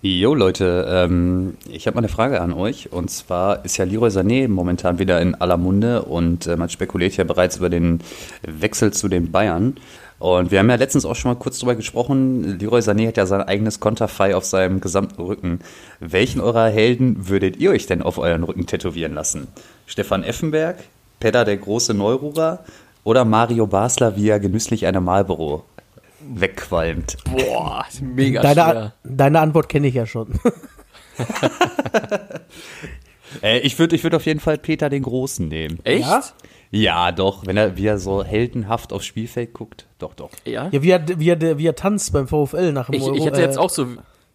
Jo Leute, ähm, ich habe mal eine Frage an euch. Und zwar ist ja Leroy Sané momentan wieder in aller Munde und äh, man spekuliert ja bereits über den Wechsel zu den Bayern. Und wir haben ja letztens auch schon mal kurz drüber gesprochen. Leroy Sané hat ja sein eigenes Konterfei auf seinem gesamten Rücken. Welchen eurer Helden würdet ihr euch denn auf euren Rücken tätowieren lassen? Stefan Effenberg, Pedda der große Neururer oder Mario Basler, wie er genüsslich eine Marlboro wegqualmt? Boah, mega Deine, schwer. deine Antwort kenne ich ja schon. Äh, ich würde ich würd auf jeden Fall Peter den Großen nehmen. Echt? Ja? Ja, doch, wenn er, wie er so heldenhaft aufs Spielfeld guckt. Doch, doch. Ja. Ja, wie er, wie er, wie er tanzt beim VfL nach dem Ich, Euro. ich hätte äh, jetzt auch so,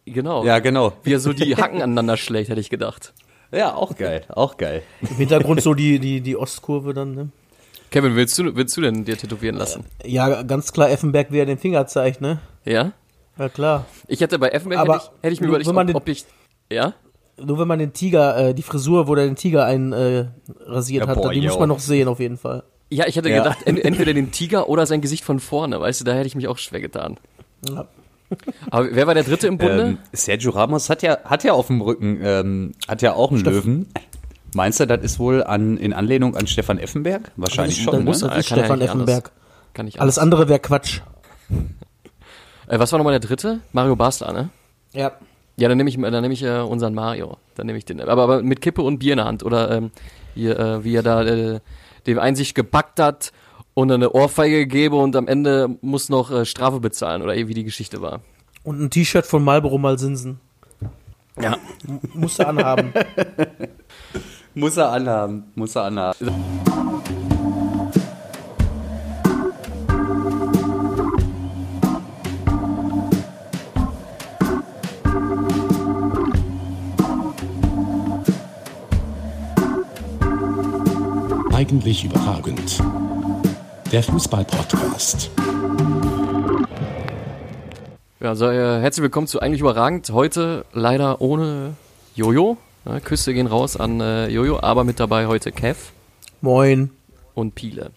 genau. Ja, genau. Wie er so die Hacken aneinander schlägt, hätte ich gedacht. Ja, auch geil, auch geil. Im Hintergrund so die, die, die Ostkurve dann, ne? Kevin, willst du, willst du denn dir tätowieren lassen? Ja, ganz klar Effenberg, wie er den Finger zeigt, ne? Ja? Ja, klar. Ich hätte bei Effenberg, Aber hätte, ich, hätte ich mir nur überlegt, wenn man ob, den- ob ich, ja? Nur wenn man den Tiger, äh, die Frisur, wo der den Tiger einrasiert äh, rasiert Ja, hat, boah, die muss yo. man noch sehen, auf jeden Fall. Ja, ich hätte Ja. gedacht, en, entweder den Tiger oder sein Gesicht von vorne, weißt du, da hätte ich mich auch schwer getan. Ja. Aber wer war der dritte im Bunde? Ähm, Sergio Ramos hat ja, hat ja auf dem Rücken, ähm, hat ja auch einen Löwen. Meinst du, das ist wohl an, in Anlehnung an Stefan Effenberg? Wahrscheinlich das, schon, das ne? muss Ja, das ist kann ja Stefan nicht anders. Effenberg. Kann ich Alles andere wäre Quatsch. Äh, was war nochmal der dritte? Mario Basler, ne? Ja. Ja, dann nehme ich, dann nehme ich äh, unseren Mario. Dann nehme ich den. Aber, aber mit Kippe und Bier in der Hand. Oder ähm, hier, äh, wie er da äh, dem einen sich gebackt hat und eine Ohrfeige gegeben und am Ende muss noch äh, Strafe bezahlen oder wie die Geschichte war. Und ein T-Shirt von Marlboro Malsinsen. Ja. Musst du anhaben. Muss er anhaben, muss er anhaben. Eigentlich überragend. Der Fußball-Podcast. Ja, so, äh, herzlich willkommen zu Eigentlich Überragend. Heute leider ohne Jojo. Ja, Küsse gehen raus an äh, Jojo, aber mit dabei heute Kev Moin. und Piele.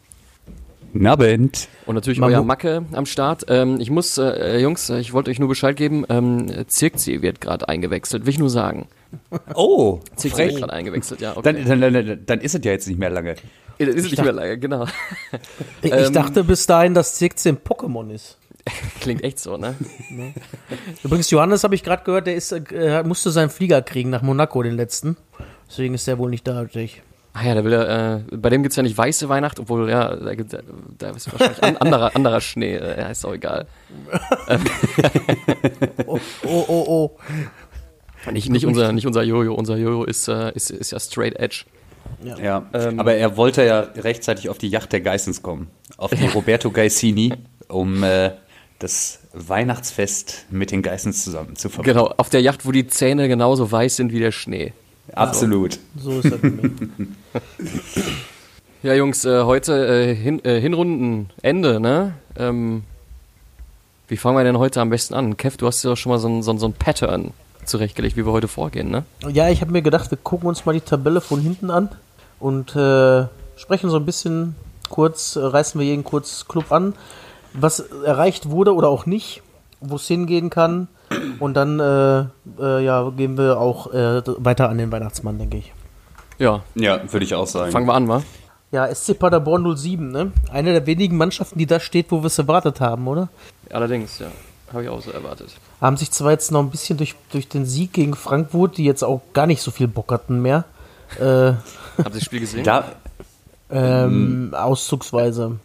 Nabend. Und natürlich Man euer Macke am Start. Ähm, ich muss, äh, Jungs, äh, ich wollte euch nur Bescheid geben, ähm, Zirkzee wird gerade eingewechselt, will ich nur sagen. Oh, Zirkzee wird frech. gerade eingewechselt, ja. Okay. Dann, dann, dann, dann ist es ja jetzt nicht mehr lange. Ist nicht mehr lange, genau. Ich, ich Ähm, dachte bis dahin, dass Zirkzee ein Pokémon ist. Klingt echt so, ne? Übrigens, Johannes habe ich gerade gehört, der ist, äh, musste seinen Flieger kriegen nach Monaco, den letzten. Deswegen ist der wohl nicht da. natürlich. Ah ja, da will er, äh, bei dem gibt's ja nicht weiße Weihnacht, obwohl, ja, da, gibt, da ist wahrscheinlich an, anderer, anderer Schnee, äh, ja, ist auch egal. Oh, oh, oh, oh. Nicht, nicht unser, nicht unser Jojo, unser Jojo ist, äh, ist, ist ja straight edge. Ja, Ähm, aber er wollte ja rechtzeitig auf die Yacht der Geissens kommen. Auf die Roberto Gaisini, um äh, das Weihnachtsfest mit den Geissens zusammen zu verbringen. Genau, auf der Yacht, wo die Zähne genauso weiß sind wie der Schnee. Absolut. So ist das. Ja, Jungs, äh, heute äh, Hin äh, Hinrundenende, ne? Ähm, wie fangen wir denn heute am besten an? Kev, du hast ja auch schon mal so ein, so so ein Pattern zurechtgelegt, wie wir heute vorgehen, ne? Ja, ich habe mir gedacht, wir gucken uns mal die Tabelle von hinten an und äh, sprechen so ein bisschen kurz, äh, reißen wir jeden kurz Club an, was erreicht wurde oder auch nicht, wo es hingehen kann. Und dann äh, äh, ja, gehen wir auch äh, weiter an den Weihnachtsmann, denke ich. Ja, Ja, würde ich auch sagen. fangen wir an, wa? Ja, SC Paderborn 07, ne? Eine der wenigen Mannschaften, die da steht, wo wir es erwartet haben, oder? Allerdings, ja. Habe ich auch so erwartet. Haben sich zwar jetzt noch ein bisschen durch, durch den Sieg gegen Frankfurt, die jetzt auch gar nicht so viel Bock hatten mehr, äh, Habt ihr das Spiel gesehen? Da, ähm, auszugsweise.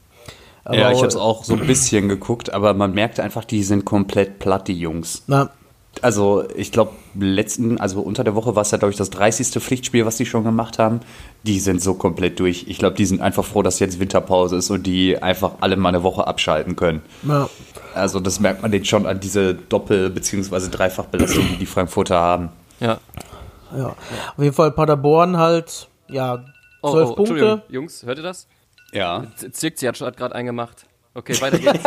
Aber ja, ich habe es auch so ein bisschen geguckt, aber man merkt einfach, die sind komplett platt, die Jungs. Na, Also ich glaube, letzten, also unter der Woche war es ja, glaube ich, das 30. Pflichtspiel, was die schon gemacht haben. Die sind so komplett durch. Ich glaube, die sind einfach froh, dass jetzt Winterpause ist und die einfach alle mal eine Woche abschalten können. na, Also das merkt man denen schon an diese Doppel- bzw. Dreifachbelastung, die die Frankfurter haben. Ja. ja. Auf jeden Fall Paderborn halt, ja, Oh, zwölf oh, Punkte. Entschuldigung, Jungs, hört ihr das? Ja. Z- Zirkzi hat, hat gerade eingemacht. Okay, weiter geht's.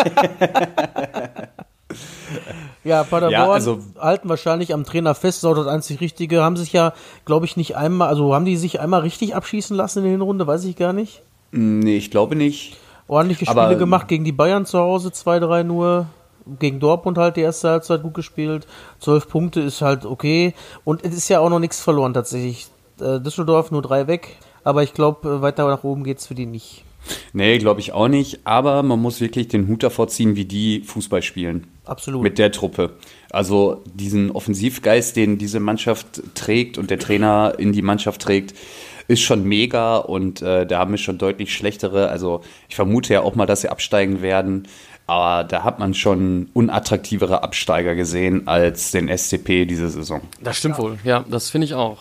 Ja, Paderborn Ja, also- halten wahrscheinlich am Trainer fest, ist auch das einzig Richtige. Haben sich ja, glaube ich, nicht einmal, also haben die sich einmal richtig abschießen lassen in der Hinrunde, weiß ich gar nicht. Nee, ich glaube nicht. Ordentliche Aber- Spiele gemacht gegen die Bayern zu Hause, 2-3 nur. Gegen Dortmund halt die erste Halbzeit gut gespielt. Zwölf Punkte ist halt okay. Und es ist ja auch noch nichts verloren tatsächlich. Äh, Düsseldorf nur drei weg. Aber ich glaube, weiter nach oben geht's für die nicht. Nee, glaube ich auch nicht. Aber man muss wirklich den Hut davor ziehen, wie die Fußball spielen. Absolut. Mit der Truppe. Also diesen Offensivgeist, den diese Mannschaft trägt und der Trainer in die Mannschaft trägt, ist schon mega und äh, da haben wir schon deutlich schlechtere. Also ich vermute ja auch mal, dass sie absteigen werden. Aber da hat man schon unattraktivere Absteiger gesehen als den SCP diese Saison. Das stimmt wohl, ja, das finde ich auch.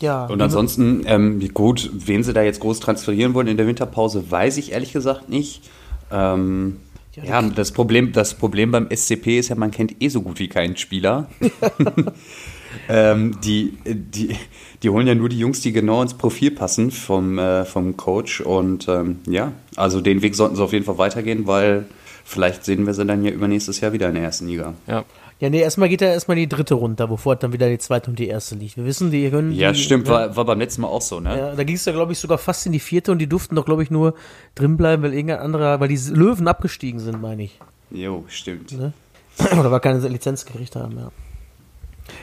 Ja. Und ansonsten, ähm, wie gut, wen sie da jetzt groß transferieren wollen in der Winterpause, weiß ich ehrlich gesagt nicht. Ähm, ja, das Problem, das Problem beim SCP ist ja, man kennt eh so gut wie keinen Spieler. ähm, die, die, die holen ja nur die Jungs, die genau ins Profil passen vom, äh, vom Coach. Und ähm, ja, also den Weg sollten sie auf jeden Fall weitergehen, weil vielleicht sehen wir sie dann ja übernächstes Jahr wieder in der ersten Liga. Ja. Ja, nee, erstmal geht ja erstmal die dritte runter, bevor dann wieder die zweite und die erste liegt. Wir wissen, die können. Ja, die, stimmt, Ja, war, war beim letzten Mal auch so, ne? ja, da ging es ja, glaube ich, sogar fast in die vierte und die durften doch, glaube ich, nur drin bleiben, weil irgendein anderer, weil die Löwen abgestiegen sind, meine ich. Jo, stimmt. Ne? Oder weil keine Lizenz gekriegt haben, ja.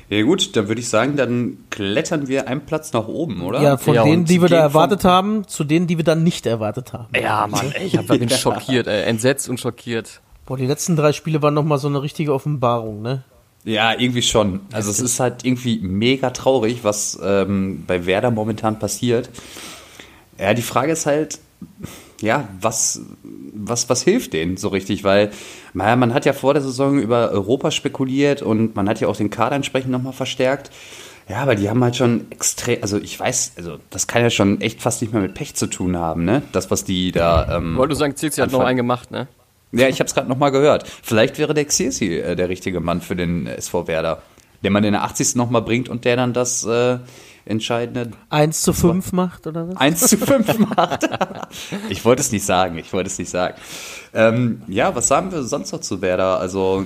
Ja gut, dann würde ich sagen, dann klettern wir einen Platz nach oben, oder? Ja, von Ja, denen, die wir da erwartet haben, zu denen, die wir dann nicht erwartet haben. Ja, Mann, ey, ich hab, bin schockiert, ey, entsetzt und schockiert. Boah, die letzten drei Spiele waren nochmal so eine richtige Offenbarung, ne? Ja, irgendwie schon. Also es ist halt irgendwie mega traurig, was ähm, bei Werder momentan passiert. Ja, die Frage ist halt, ja, was, was, was hilft denen so richtig? Weil naja, man hat ja vor der Saison über Europa spekuliert und man hat ja auch den Kader entsprechend nochmal verstärkt. Ja, aber die haben halt schon extrem, also ich weiß, also das kann ja schon echt fast nicht mehr mit Pech zu tun haben, ne? Das, was die da. Ähm, Wollte du sagen, Zilzi hat noch einen gemacht, ne? Ja, ich habe es gerade nochmal gehört. Vielleicht wäre der Xirsi äh, der richtige Mann für den SV Werder. Den man in der 80. nochmal bringt und der dann das äh, entscheidende 1 zu 5 macht, oder was? 1 zu 5 macht. ich wollte es nicht sagen, ich wollte es nicht sagen. Ähm, ja, was sagen wir sonst noch zu Werder? Also,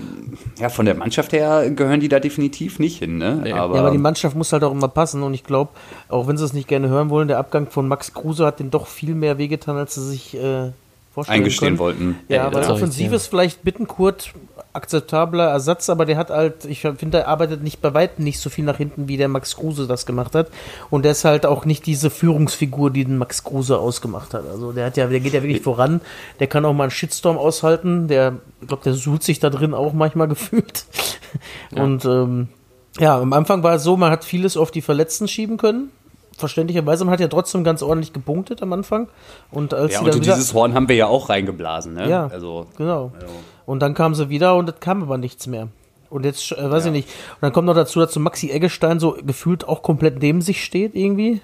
ja, von der Mannschaft her gehören die da definitiv nicht hin, ne? Nee. Aber, Ja, aber die Mannschaft muss halt auch immer passen und ich glaube, auch wenn sie es nicht gerne hören wollen, der Abgang von Max Kruse hat den doch viel mehr wehgetan, als sie sich äh, vorstellen eingestehen können. wollten. Ja, Ja, weil offensiv ist vielleicht Bittenkurt akzeptabler Ersatz, aber der hat halt, ich finde, er arbeitet nicht bei weitem nicht so viel nach hinten, wie der Max Kruse das gemacht hat. Und der ist halt auch nicht diese Führungsfigur, die den Max Kruse ausgemacht hat. Also der hat ja, der geht ja wirklich voran. Der kann auch mal einen Shitstorm aushalten. Der, ich glaube, der suhlt sich da drin auch manchmal gefühlt. Und ähm, ja, am Anfang war es so, man hat vieles auf die Verletzten schieben können. Verständlicherweise, man hat ja trotzdem ganz ordentlich gepunktet am Anfang. Und als Ja, und wieder, dieses Horn haben wir ja auch reingeblasen, ne? Ja. Also, Genau. Und dann kam sie wieder und es kam aber nichts mehr. Und jetzt, äh, weiß ich nicht. Und dann kommt noch dazu, dass so Maxi Eggestein so gefühlt auch komplett neben sich steht irgendwie.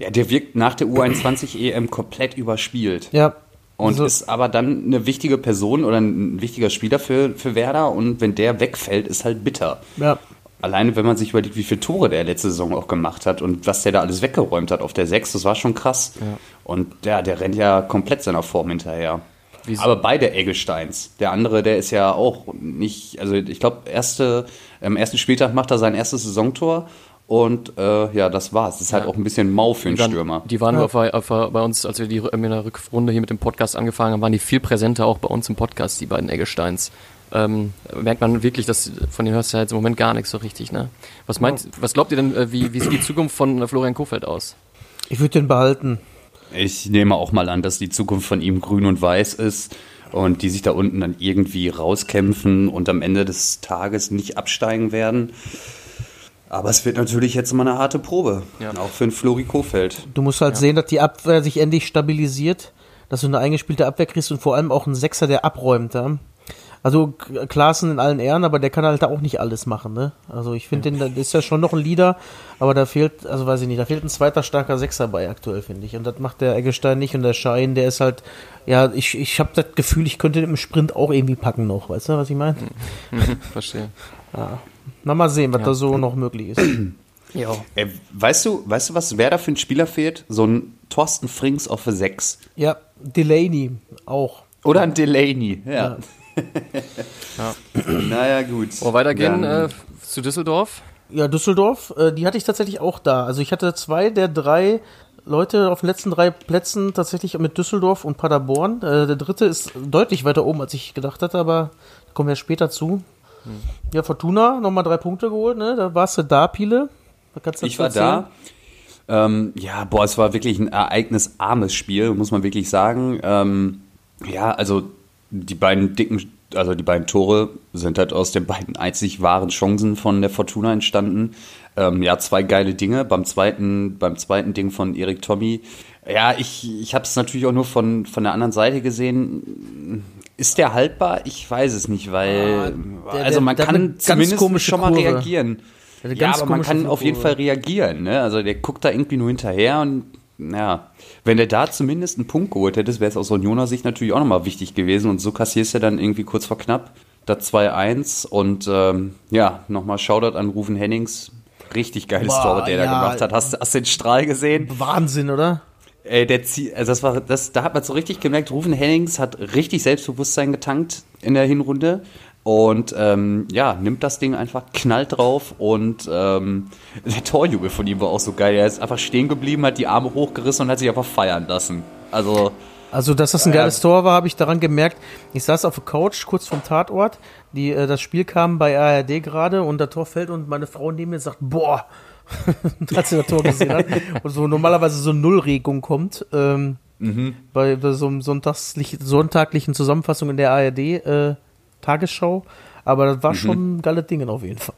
ja, der wirkt nach der U21 EM komplett überspielt. Ja. Und Also- ist aber dann eine wichtige Person oder ein wichtiger Spieler für, für Werder. Und wenn der wegfällt, ist halt bitter. Ja. Alleine, wenn man sich überlegt, wie viele Tore der letzte Saison auch gemacht hat und was der da alles weggeräumt hat auf der 6, das war schon krass. Und ja, der rennt ja komplett seiner Form hinterher. Wieso? Aber beide Eggesteins. Der andere, der ist ja auch nicht, also ich glaube, erste, am ersten Spieltag macht er sein erstes Saisontor und äh, ja, das war's. Das ist halt Ja. auch ein bisschen mau für einen Die waren, Stürmer. die waren auf, auf, bei uns, als wir die in der Rückrunde hier mit dem Podcast angefangen haben, waren die viel präsenter auch bei uns im Podcast, die beiden Eggesteins. Ähm, merkt man wirklich, dass von denen hörst du ja jetzt im Moment gar nichts so richtig, ne? Was meint, was glaubt ihr denn, äh, wie, wie sieht die Zukunft von äh, Florian Kofeld aus? Ich würde den behalten. Ich nehme auch mal an, dass die Zukunft von ihm grün und weiß ist und die sich da unten dann irgendwie rauskämpfen und am Ende des Tages nicht absteigen werden. Aber es wird natürlich jetzt mal eine harte Probe, Ja. auch für den Flori Kofeld. Du musst halt sehen, dass die Abwehr sich endlich stabilisiert, dass du eine eingespielte Abwehr kriegst und vor allem auch einen Sechser, der abräumt. Ja? Also Klaassen in allen Ehren, aber der kann halt auch nicht alles machen. Ne? Also ich finde, den das ist ja schon noch ein Leader, aber da fehlt, also weiß ich nicht, da fehlt ein zweiter starker Sechser bei aktuell, finde ich. Und das macht der Eggestein nicht und der Schein, der ist halt, ja, ich, ich habe das Gefühl, ich könnte den im Sprint auch irgendwie packen noch, weißt du, was ich meine? Verstehe. Na, mal sehen, was da so noch möglich ist. Ja. Ey, weißt du, weißt du, was wer da für ein Spieler fehlt? So ein Thorsten Frings auf der 6. ja, Delaney auch. Oder ein Delaney, ja. Naja, gut. Wollen wir weitergehen äh, zu Düsseldorf? Ja, Düsseldorf, äh, die hatte ich tatsächlich auch da. Also ich hatte zwei der drei Leute auf den letzten drei Plätzen tatsächlich mit Düsseldorf und Paderborn. Äh, der dritte ist deutlich weiter oben, als ich gedacht hatte, aber kommen wir später zu. Ja, Fortuna, nochmal drei Punkte geholt, ne? Da warst du da, Pile. Du Ich war erzählen? da. Ähm, ja, boah, es war wirklich ein ereignisarmes Spiel, muss man wirklich sagen. Ähm, ja, also die beiden dicken, also die beiden Tore sind halt aus den beiden einzig wahren Chancen von der Fortuna entstanden. Ähm, ja, zwei geile Dinge. Beim zweiten, beim zweiten Ding von Erik Tommy. Ja, ich, ich habe es natürlich auch nur von, von der anderen Seite gesehen. Ist der haltbar? Ich weiß es nicht, weil Ah, der- also der- man der eine kann zumindest schon mal Kurve. reagieren. Der Ja, aber man kann auf jeden Kurve. Fall reagieren. Ne? Also der guckt da irgendwie nur hinterher und ja, wenn der da zumindest einen Punkt geholt hätte, wäre es aus Unioner Sicht natürlich auch nochmal wichtig gewesen und so kassierst du dann irgendwie kurz vor knapp das 2-1 und ähm, ja, nochmal Shoutout an Rufen Hennings. Richtig geiles Boah, Tor, der da ja. gemacht hat. Hast, hast du den Strahl gesehen? Wahnsinn, oder? Ey, der zieht, also das war, das, da hat man so richtig gemerkt, Rufen Hennings hat richtig Selbstbewusstsein getankt in der Hinrunde und ähm, ja, nimmt das Ding einfach, knallt drauf und ähm, der Torjubel von ihm war auch so geil. Er ist einfach stehen geblieben, hat die Arme hochgerissen und hat sich einfach feiern lassen. Also, Also, dass das ein geiles Tor war, habe ich daran gemerkt. Ich saß auf der Couch kurz vom Tatort. Die, äh, das Spiel kam bei ARD gerade und das Tor fällt und meine Frau neben mir sagt, boah, als sie das Tor gesehen hat. Und so normalerweise so Nullregung kommt. Ähm, bei, bei so einem sonntaglichen Zusammenfassung in der ARD äh, Tagesschau. Aber das war schon ein geiles Ding auf jeden Fall.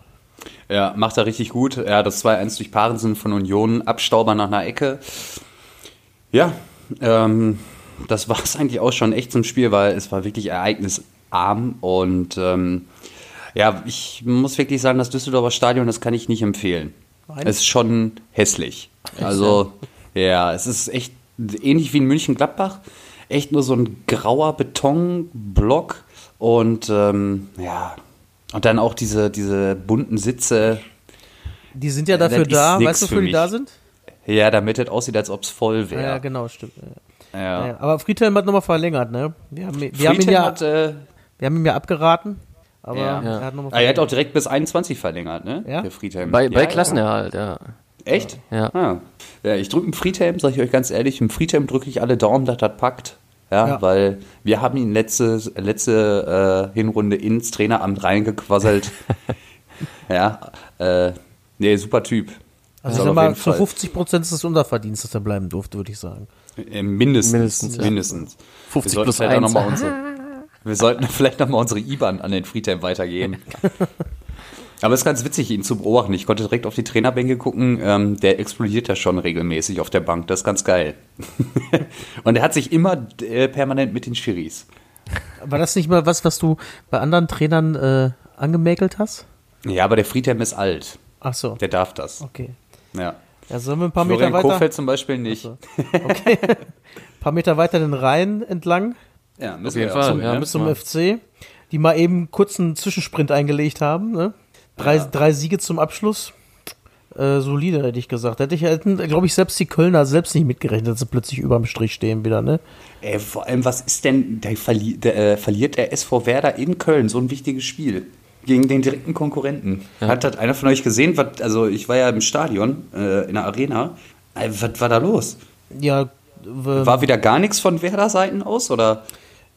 ja, macht er richtig gut. Ja, das 2-1 durch Parensen von Union, Abstauber nach einer Ecke. Ja, ähm, das war es eigentlich auch schon echt zum Spiel, weil es war wirklich ereignisarm und ähm, ja, ich muss wirklich sagen, das Düsseldorfer Stadion, das kann ich nicht empfehlen. Nein? Es ist schon hässlich. Also, ja, es ist echt ähnlich wie in München-Gladbach. Echt nur so ein grauer Betonblock und ähm, ja, und dann auch diese, diese bunten Sitze. Die sind ja das dafür da, weißt du, für wofür die da sind? Ja, damit es aussieht, als ob es voll Ja, wäre. genau, stimmt. Ja. Ja. Ja, aber Friedhelm hat nochmal verlängert, ne? Wir haben, wir haben ihn ja, hat, äh, wir haben ihm ja abgeraten, aber Ja. er hat nochmal ah, er hat auch direkt bis 21 verlängert, ne? Ja? Der Friedhelm. Bei, ja, bei ja. Klassenerhalt, ja. Echt? Ja. Ah. Ja, ich drücke dem Friedhelm, sage ich euch ganz ehrlich, dem Friedhelm drücke ich alle Daumen, dass das packt. Ja, Ja. weil wir haben ihn letzte, letzte äh, Hinrunde ins Traineramt reingequasselt. ja, äh, nee, super Typ. Also auf mal, zu Fall- 50 Prozent ist es Unterverdienst, dass er bleiben durfte, würde ich sagen. Äh, mindestens. Mindestens, ja. mindestens. 50 wir sollten plus vielleicht auch noch 1. mal unsere, Wir sollten vielleicht nochmal unsere IBAN an den Friedhelm weitergeben. Aber es ist ganz witzig, ihn zu beobachten. Ich konnte direkt auf die Trainerbänke gucken. Ähm, der explodiert ja schon regelmäßig auf der Bank. Das ist ganz geil. Und er hat sich immer äh, permanent mit den Schiris. War das nicht mal was, was du bei anderen Trainern äh, angemäkelt hast? Ja, aber der Friedhelm ist alt. Ach so, Der darf das. okay. Ja. Ja, sollen wir ein paar Florian Meter weiter, Kofeld zum Beispiel nicht. so. okay. ein paar Meter weiter den Rhein entlang Ja, müssen Auf jeden wir Fall, tun, ja, müssen zum. FC, die mal eben kurz einen Zwischensprint eingelegt haben. Ne? Drei, Ja. drei Siege zum Abschluss. Äh, solide, hätte ich gesagt. Hätte ich, hätten, glaube ich, selbst die Kölner selbst nicht mitgerechnet, dass sie plötzlich überm Strich stehen wieder, ne? Ey, vor allem, was ist denn, der, verli der, äh, verliert der SV Werder in Köln so ein wichtiges Spiel gegen den direkten Konkurrenten. Hat das einer von euch gesehen? Was, also ich war ja im Stadion, äh, in der Arena. Ey, was war da los? Ja, War wieder gar nichts von Werder-Seiten aus, oder?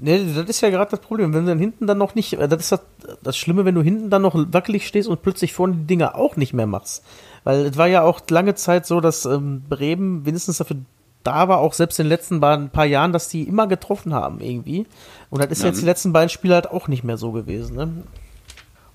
Ne, das ist ja gerade das Problem. Wenn du dann hinten dann noch nicht, äh, das ist das, das Schlimme, wenn du hinten dann noch wackelig stehst und plötzlich vorne die Dinger auch nicht mehr machst. Weil es war ja auch lange Zeit so, dass ähm, Bremen wenigstens dafür da war, auch selbst in den letzten paar, paar Jahren, dass die immer getroffen haben irgendwie. Und das ist Ja. jetzt die letzten beiden Spiele halt auch nicht mehr so gewesen. Ne?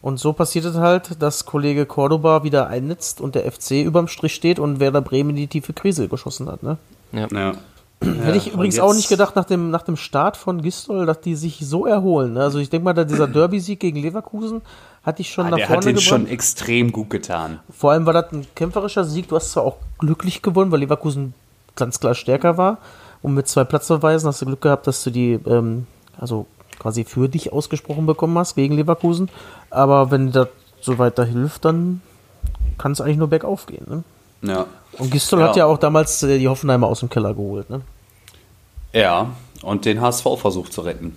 Und so passiert es halt, dass Kollege Cordoba wieder einnetzt und der FC überm Strich steht und Werder Bremen in die tiefe Krise geschossen hat. Ne? Ja. Ja. Hätte ich übrigens auch nicht gedacht nach dem, nach dem Start von Gistol, dass die sich so erholen. ne? Also ich denke mal, dieser Derby-Sieg gegen Leverkusen hatte ich schon Ah, nach der hat vorne den schon gebracht. extrem gut getan. Vor allem war das ein kämpferischer Sieg. Du hast zwar auch glücklich gewonnen, weil Leverkusen ganz klar stärker war. Und mit zwei Platzverweisen hast du Glück gehabt, dass du die, ähm, also quasi für dich ausgesprochen bekommen hast gegen Leverkusen. Aber wenn das so weiter hilft, dann kann es eigentlich nur bergauf gehen. Ne? Ja. Und Gistol Ja. hat ja auch damals äh, die Hoffenheimer aus dem Keller geholt. Ne? Ja, und den HSV versucht zu retten.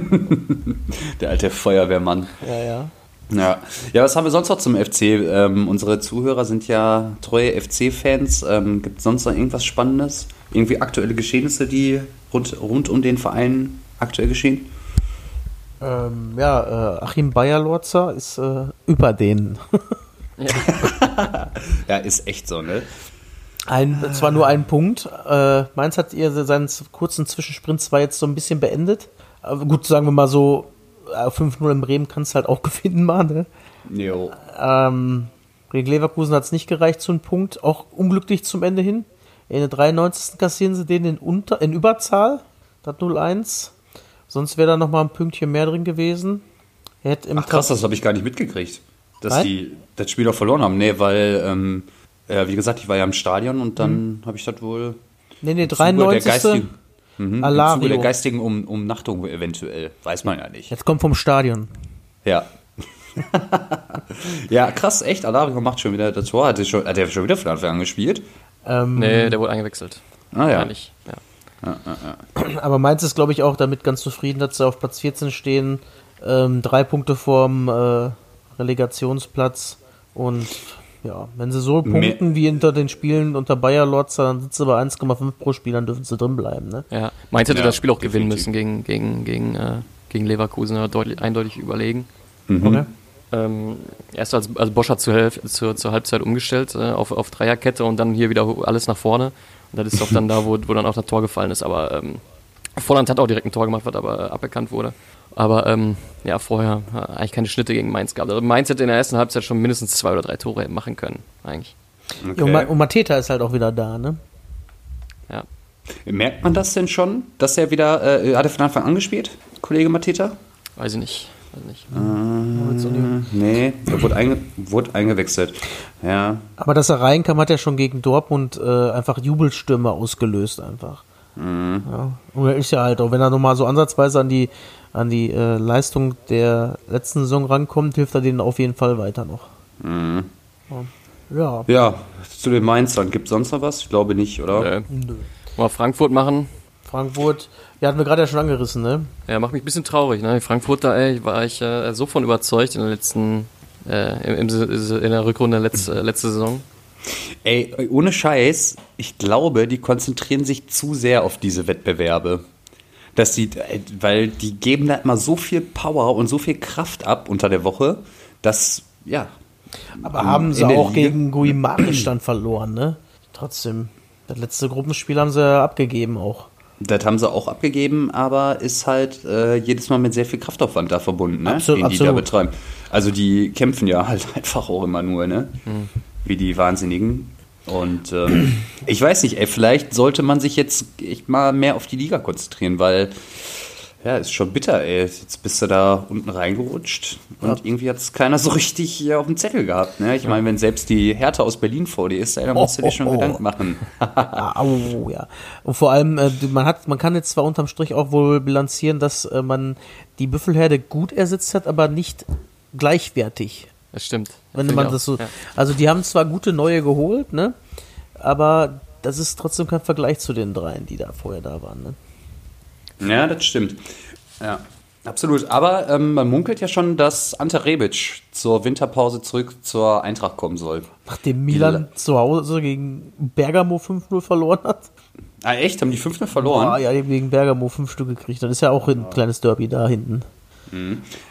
der alte Feuerwehrmann. Ja, ja. Ja. ja, was haben wir sonst noch zum FC? Ähm, unsere Zuhörer sind ja treue FC-Fans. Ähm, Gibt es sonst noch irgendwas Spannendes? Irgendwie aktuelle Geschehnisse, die rund, rund um den Verein aktuell geschehen? Ähm, ja, äh, Achim Bayer-Lorzer ist äh, über den. Ja, ist echt so, ne? Ein, zwar nur ein Punkt. Äh, Mainz hat ihr seinen kurzen Zwischensprint zwar jetzt so ein bisschen beendet. Aber gut, sagen wir mal so, äh, 5-0 in Bremen kannst du halt auch gewinnen mal, ne? Jo. Ähm, gegen Leverkusen hat es nicht gereicht zu einem Punkt. Auch unglücklich zum Ende hin. In der 93. kassieren sie den in, Unter in Überzahl. Das 0-1. Sonst wäre da noch mal ein Pünktchen mehr drin gewesen. Ach krass, das habe ich gar nicht mitgekriegt. Dass Nein? die das Spiel auch verloren haben. Nee, weil, ähm, ja, wie gesagt, ich war ja im Stadion und dann habe ich das wohl Nee, nee, im Zuge der 93. geistigen, mhm, im Zuge der Alario. geistigen um, Umnachtung eventuell. Weiß man ja nicht. Jetzt kommt vom Stadion. Ja. ja, krass, echt. Alario macht schon wieder das Tor. Hat er schon, hat er schon wieder von Anfang an gespielt? Ähm, Nee, der wurde eingewechselt. Ah ja. Eigentlich, ja. Aber Mainz ist, glaube ich, auch damit ganz zufrieden, dass sie auf Platz 14 stehen. Ähm, drei Punkte vorm äh, Relegationsplatz. Und ja, wenn sie so punkten wie hinter den Spielen unter Bayer Lorzer, dann sitzen sie bei 1,5 pro Spiel, dann dürfen sie drin bleiben. Ne? Ja, Mainz hätte Ja, das Spiel auch gewinnen definitiv. müssen gegen, gegen, gegen, äh, gegen Leverkusen, deutlich, eindeutig überlegen. Okay. Ähm, erst als, also Bosch hat zur, zur, zur Halbzeit umgestellt äh, auf, auf Dreierkette und dann hier wieder alles nach vorne. Und das ist doch dann da, wo, wo dann auch das Tor gefallen ist. Aber ähm, Volland hat auch direkt ein Tor gemacht, was aber äh, aberkannt wurde. Aber ähm, ja, vorher äh, eigentlich keine Schnitte gegen Mainz gehabt. Also Mainz hätte in der ersten Halbzeit schon mindestens zwei oder drei Tore machen können, eigentlich. Ja, und, Ma und Mateta ist halt auch wieder da, ne? Ja. Merkt man das denn schon, dass er wieder, äh, hat er von Anfang an gespielt, Kollege Mateta? Weiß ich nicht. Weiß ich nicht. Nee, er wurde, einge wurde eingewechselt. Ja, Aber dass er reinkam, hat er schon gegen Dortmund äh, einfach Jubelstürme ausgelöst einfach. Ja. Und er ist ja halt auch, wenn er nochmal so ansatzweise an die an die äh, Leistung der letzten Saison rankommt, hilft er denen auf jeden Fall weiter noch. Ja. ja zu den Mainzern. Gibt es sonst noch was? Ich glaube nicht, oder? Äh, mal Frankfurt machen. Frankfurt, ja, hatten wir gerade ja schon angerissen, ne? Ja, macht mich ein bisschen traurig. Ne? Frankfurter, ey, war ich äh, so von überzeugt in der letzten, äh, im, im, in der Rückrunde letz, äh, letzte Saison. Ey, ohne Scheiß, ich glaube, die konzentrieren sich zu sehr auf diese Wettbewerbe. Dass die, äh, weil die geben da immer so viel Power und so viel Kraft ab unter der Woche, dass, ja. Aber haben sie auch Liga- gegen Guimarisch dann verloren, ne? Trotzdem. Das letzte Gruppenspiel haben sie ja abgegeben auch. Das haben sie auch abgegeben, aber ist halt äh, jedes Mal mit sehr viel Kraftaufwand da verbunden, ne? Absolut, den die da absolut. betreiben. Also die kämpfen ja halt einfach auch immer nur, ne? Wie die Wahnsinnigen. Und ähm, ich weiß nicht, ey, vielleicht sollte man sich jetzt echt mal mehr auf die Liga konzentrieren, weil ja, ist schon bitter, ey. Jetzt bist du da unten reingerutscht und irgendwie hat es keiner so richtig hier auf dem Zettel gehabt. Ne? Ich meine, wenn selbst die Hertha aus Berlin vor dir ist, ey, dann musst du dir schon oh, oh. Gedanken machen. Au, ja. Und vor allem, äh, man hat, man kann jetzt zwar unterm Strich auch wohl bilanzieren, dass äh, man die Büffelherde gut ersetzt hat, aber nicht gleichwertig. Das stimmt. Wenn man das so. Ja. Also die haben zwar gute neue geholt, ne? Aber das ist trotzdem kein Vergleich zu den dreien, die da vorher da waren, ne? Ja, das stimmt. Ja, absolut. Aber ähm, man munkelt ja schon, dass Ante Rebic zur Winterpause zurück zur Eintracht kommen soll. Nachdem Milan zu Hause gegen Bergamo 5-0 verloren hat. Ah, echt? Haben die 5 verloren? Ah, ja, die haben gegen Bergamo 5 Stück gekriegt. Das ist ja auch ein kleines Derby da hinten.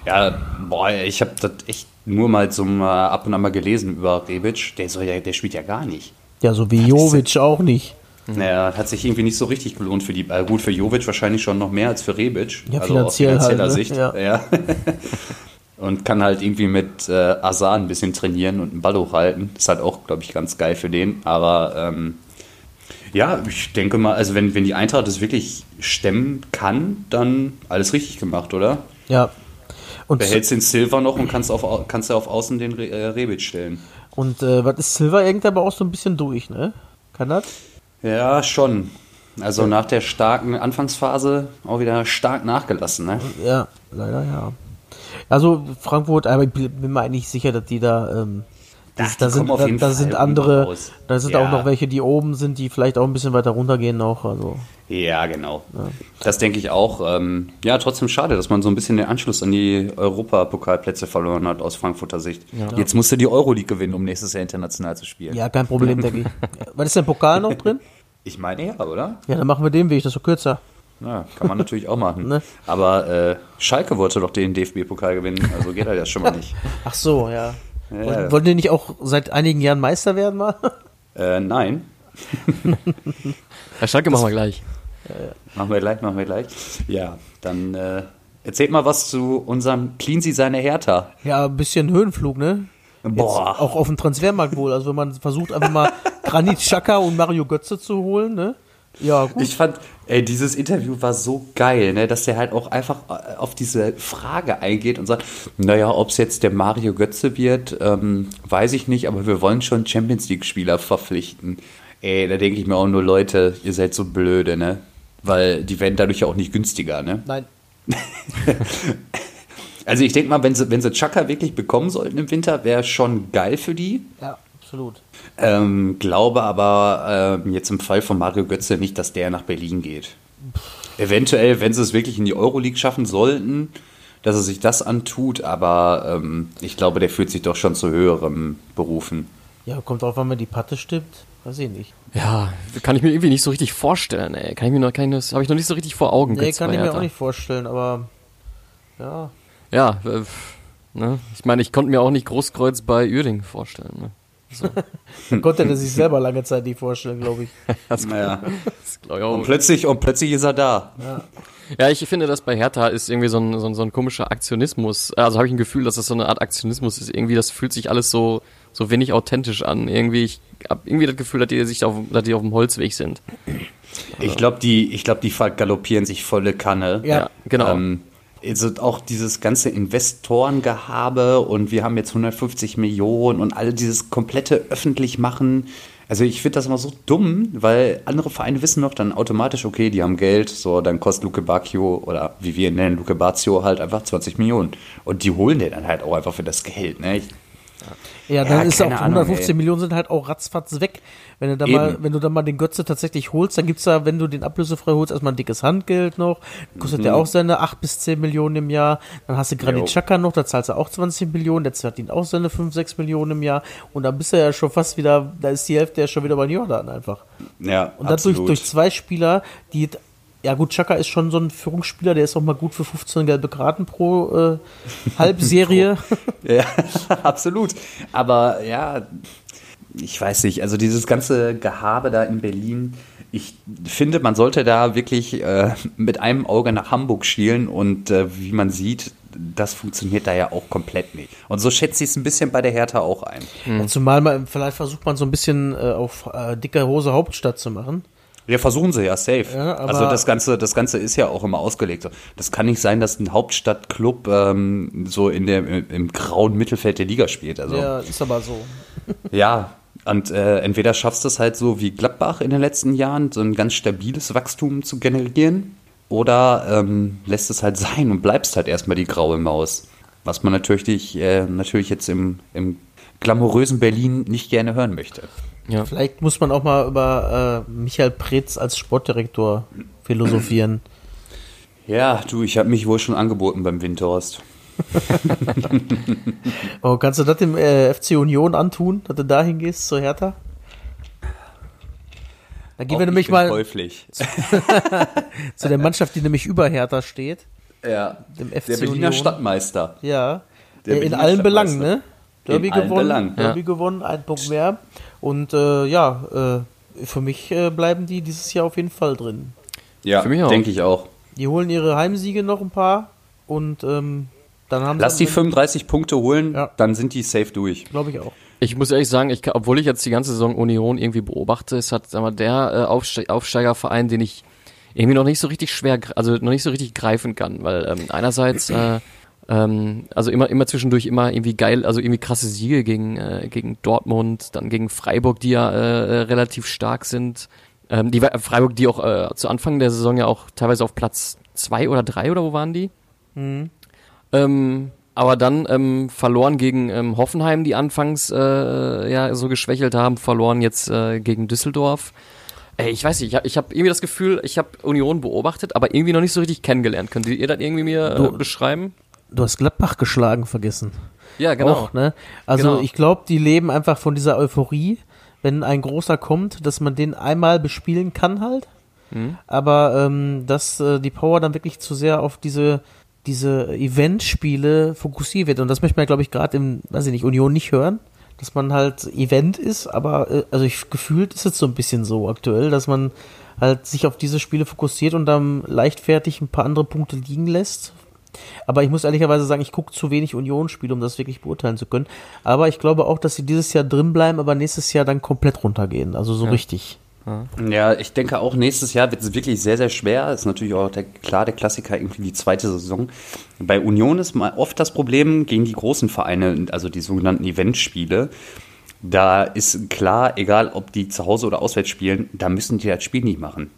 Ja, boah, ich habe das echt nur mal so mal ab und an mal gelesen über Rebic. Der, soll ja, der spielt ja gar nicht. Ja, so wie Jovic auch nicht. Naja, hat sich irgendwie nicht so richtig gelohnt für die. Äh, gut, für Jovic wahrscheinlich schon noch mehr als für Rebic. Ja, also aus finanziell finanzieller halt, ne? Sicht. Ja. Ja. Und kann halt irgendwie mit äh, Azar ein bisschen trainieren und einen Ball hochhalten. Ist halt auch, glaube ich, ganz geil für den. Aber ähm, ja, ich denke mal, also wenn, wenn die Eintracht das wirklich stemmen kann, dann alles richtig gemacht, oder? Ja. Und, Behältst den Silver noch und kannst, auf, Au- kannst du auf Außen den Re äh, Rebic stellen. und äh, was ist Silver irgendwie aber auch so ein bisschen durch, ne? Kann das? Ja, schon. Also nach der starken Anfangsphase auch wieder stark nachgelassen, ne? Ja, leider ja. Also Frankfurt, aber ich bin mir eigentlich sicher, dass die da, ähm, das, da sind, da, da sind andere, raus. da sind Ja. auch noch welche, die oben sind, die vielleicht auch ein bisschen weiter runtergehen noch. Also Ja, genau. Das denke ich auch. Ähm, ja, trotzdem schade, dass man so ein bisschen den Anschluss an die Europapokalplätze verloren hat aus Frankfurter Sicht. Jetzt musst du die Euroleague gewinnen, um nächstes Jahr international zu spielen. ja, kein Problem, denke ich. Was ist denn Pokal noch drin? Ich meine ja, oder? Ja, dann machen wir den Weg, das ist so kürzer. Ja, kann man natürlich auch machen. Ne? Aber äh, Schalke wollte doch den DFB-Pokal gewinnen, also geht das ja schon mal nicht. Ach so, ja. Ja. Wollten, wollten die nicht auch seit einigen Jahren Meister werden mal? Äh, nein, Herr Schalke machen wir gleich. machen wir gleich, machen wir gleich. Ja, dann äh, erzählt mal was zu unserem Cleansy seine Hertha. Ja, ein bisschen Höhenflug, ne? Jetzt Boah. auch auf dem Transfermarkt wohl. Also wenn man versucht einfach mal Granit Xhaka und Mario Götze zu holen, ne? Ja, gut. Ich fand, ey, dieses Interview war so geil, ne, dass der halt auch einfach äh, auf diese Frage eingeht und sagt, naja, ob es jetzt der Mario Götze wird, ähm, weiß ich nicht, aber wir wollen schon Champions League-Spieler verpflichten. Ey, da denke ich mir auch nur, Leute, ihr seid so blöde, ne? Weil die werden dadurch ja auch nicht günstiger, ne? Nein. Also ich denke mal, wenn sie, wenn sie Chaka wirklich bekommen sollten im Winter, wäre schon geil für die. Ja, absolut. Ähm, glaube aber ähm, jetzt im Fall von Mario Götze nicht, dass der nach Berlin geht. Eventuell, wenn sie es wirklich in die Euroleague schaffen sollten, dass er sich das antut, aber ähm, ich glaube, der fühlt sich doch schon zu höherem berufen. Ja, kommt drauf an, wenn die Patte stimmt. Weiß ich nicht. Ja, kann ich mir irgendwie nicht so richtig vorstellen, ey. Kann ich mir noch, kann das habe ich noch nicht so richtig vor Augen. Nee, kann ich mir auch nicht vorstellen, aber ja. Ja, äh, ne? Ich meine, ich konnte mir auch nicht Großkreuz bei Uerdingen vorstellen. Ne? Dann konnte er sich selber lange Zeit nicht vorstellen, glaube ich. Das, Naja. das glaub ich auch. Und plötzlich, und plötzlich ist er da. Ja, ich finde, dass bei Hertha ist irgendwie so ein, so ein, so ein komischer Aktionismus. Also habe ich ein Gefühl, dass das so eine Art Aktionismus ist. Irgendwie, das fühlt sich alles so, so wenig authentisch an. Irgendwie, ich habe irgendwie das Gefühl, dass die sich auf, dass die auf dem Holzweg sind. Ich glaube, die, ich glaub, die vergaloppieren sich volle Kanne. Ja. genau. Ähm, also auch dieses ganze Investorengehabe und wir haben jetzt 150 Millionen und all dieses komplette öffentlich machen. Also ich finde das immer so dumm, weil andere Vereine wissen doch dann automatisch, okay, die haben Geld, so dann kostet Luke Bacchio oder wie wir ihn nennen, Luke Bazio halt einfach 20 Millionen. Und die holen den dann halt auch einfach für das Geld. Ne? Ich, Ja, dann Ja, ist auch keine Ahnung, 115 ey. Millionen sind halt auch ratzfatz weg. Wenn du da mal, wenn du da mal den Götze tatsächlich holst, dann gibt's da, wenn du den ablösefrei holst, erstmal ein dickes Handgeld noch. Kostet der auch seine 8 bis 10 Millionen im Jahr. Dann hast du Granit Jo. Xhaka noch, da zahlst du auch 20 Millionen, der verdient auch seine 5, 6 Millionen im Jahr. Und dann bist du ja schon fast wieder, da ist die Hälfte ja schon wieder bei Jordan einfach. ja, Und dann durch, durch zwei Spieler, die, ja gut, Chaka ist schon so ein Führungsspieler, der ist auch mal gut für 15 gelbe Karten pro äh, Halbserie. Ja, absolut. Aber ja, ich weiß nicht, also dieses ganze Gehabe da in Berlin, ich finde, man sollte da wirklich äh, mit einem Auge nach Hamburg schielen und äh, wie man sieht, das funktioniert da ja auch komplett nicht. Und so schätze ich es ein bisschen bei der Hertha auch ein. Ja, zumal man, vielleicht versucht man so ein bisschen äh, auf äh, dicke Hose Hauptstadt zu machen. Ja, versuchen sie ja safe. Ja, also das Ganze, das Ganze ist ja auch immer ausgelegt. Das kann nicht sein, dass ein Hauptstadtclub ähm, so in der, im, im grauen Mittelfeld der Liga spielt. Also Ja, ist aber so. Ja, und äh, entweder schaffst du es halt so wie Gladbach in den letzten Jahren, so ein ganz stabiles Wachstum zu generieren, oder ähm, lässt es halt sein und bleibst halt erstmal die graue Maus. Was man natürlich, äh, natürlich jetzt im, im glamourösen Berlin nicht gerne hören möchte. Ja. Vielleicht muss man auch mal über äh, Michael Pretz als Sportdirektor philosophieren. Ja, du, ich habe mich wohl schon angeboten beim Windhorst. Oh, kannst du das dem äh, FC Union antun, dass du da hingehst zur Hertha? Da gehen Auch wir ich nämlich mal Käuflich. zu der Mannschaft, die nämlich über Hertha steht. Ja, Dem FC der Berliner Union. Stadtmeister. Ja, Der in Berliner allen Belangen, Stadtmeister. ne? Derby In allen gewonnen, Belangen. Derby gewonnen, ein Punkt mehr. Und äh, ja, äh, für mich äh, bleiben die dieses Jahr auf jeden Fall drin. Ja, Für mich auch. denke ich auch. Die holen ihre Heimsiege noch ein paar und ähm, dann haben Lass die sie, 35 Punkte holen, Ja. dann sind die safe durch. glaube ich auch. Ich muss ehrlich sagen, ich, obwohl ich jetzt die ganze Saison Union irgendwie beobachte, ist hat sag mal, der äh, Aufste Aufsteigerverein, den ich irgendwie noch nicht so richtig schwer, also noch nicht so richtig greifen kann, weil ähm, einerseits äh, ähm, also immer immer zwischendurch immer irgendwie geil, also irgendwie krasse Siege gegen äh, gegen Dortmund, dann gegen Freiburg, die ja äh, äh, relativ stark sind. Ähm, die war- Freiburg, die auch äh, zu Anfang der Saison ja auch teilweise auf Platz zwei oder drei oder wo waren die? Ähm, aber dann ähm, verloren gegen ähm, Hoffenheim, die anfangs äh, ja so geschwächelt haben, verloren jetzt äh, gegen Düsseldorf. Ey, ich weiß nicht, ich habe ich hab irgendwie das Gefühl, ich habe Union beobachtet, aber irgendwie noch nicht so richtig kennengelernt. Könnt ihr das irgendwie mir äh, beschreiben? Du hast Gladbach geschlagen vergessen. Ja, genau. Auch, ne? Also Genau. ich glaube, die leben einfach von dieser Euphorie, wenn ein großer kommt, dass man den einmal bespielen kann halt. aber ähm, dass äh, die Power dann wirklich zu sehr auf diese diese Eventspiele fokussiert wird und das möchte man glaube ich gerade im weiß ich nicht Union nicht hören dass man halt Event ist aber äh, also ich gefühlt ist es so ein bisschen so aktuell dass man halt sich auf diese Spiele fokussiert und dann leichtfertig ein paar andere Punkte liegen lässt aber ich muss ehrlicherweise sagen, ich gucke zu wenig Union-Spiele, um das wirklich beurteilen zu können. Aber ich glaube auch, dass sie dieses Jahr drin bleiben, aber nächstes Jahr dann komplett runtergehen. Also so richtig. Ja, ich denke auch nächstes Jahr wird es wirklich sehr, sehr schwer. Ist natürlich auch der, klar der Klassiker irgendwie die zweite Saison. Bei Union ist mal oft das Problem gegen die großen Vereine, also die sogenannten Eventspiele. Da ist klar, egal ob die zu Hause oder auswärts spielen, da müssen die das Spiel nicht machen.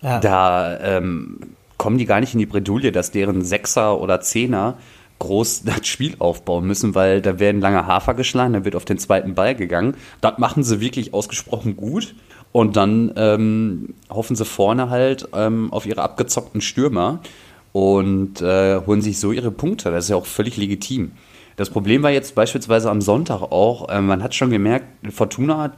Ja. Da ähm, kommen die gar nicht in die Bredouille, dass deren Sechser oder Zehner groß das Spiel aufbauen müssen, weil da werden lange Hafer geschlagen, da wird auf den zweiten Ball gegangen. Das machen sie wirklich ausgesprochen gut. Und dann ähm, hoffen sie vorne halt ähm, auf ihre abgezockten Stürmer und äh, holen sich so ihre Punkte. Das ist ja auch völlig legitim. Das Problem war jetzt beispielsweise am Sonntag auch, äh, man hat schon gemerkt, Fortuna hat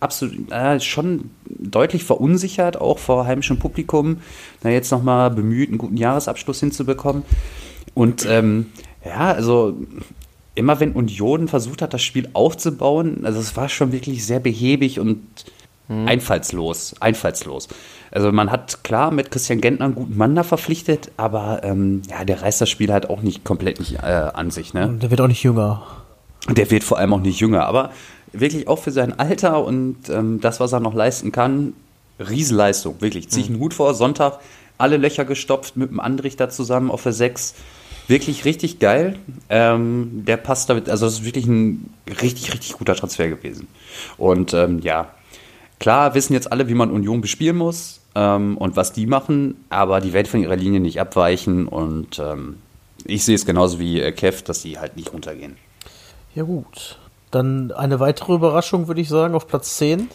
absolut äh, schon deutlich verunsichert, auch vor heimischem Publikum, da jetzt nochmal bemüht, einen guten Jahresabschluss hinzubekommen. Und ähm, ja, also immer wenn Union versucht hat, das Spiel aufzubauen, also es war schon wirklich sehr behäbig und einfallslos, einfallslos. Also man hat klar mit Christian Gentner einen guten Mann da verpflichtet, aber ähm, ja, der reißt das Spiel halt auch nicht komplett nicht äh, an sich. Ne? Und der wird auch nicht jünger. Der wird vor allem auch nicht jünger, aber wirklich auch für sein Alter und ähm, das, was er noch leisten kann, Riesenleistung, wirklich. Zieh ich einen Hut vor, Sonntag alle Löcher gestopft mit dem Andrichter zusammen auf der 6. Wirklich richtig geil. Ähm, der passt damit, also das ist wirklich ein richtig, richtig guter Transfer gewesen. Und ähm, ja, klar wissen jetzt alle, wie man Union bespielen muss ähm, und was die machen, aber die werden von ihrer Linie nicht abweichen und ähm, ich sehe es genauso wie äh, Kev, dass die halt nicht runtergehen. Ja gut. Dann eine weitere Überraschung, würde ich sagen, auf Platz 10.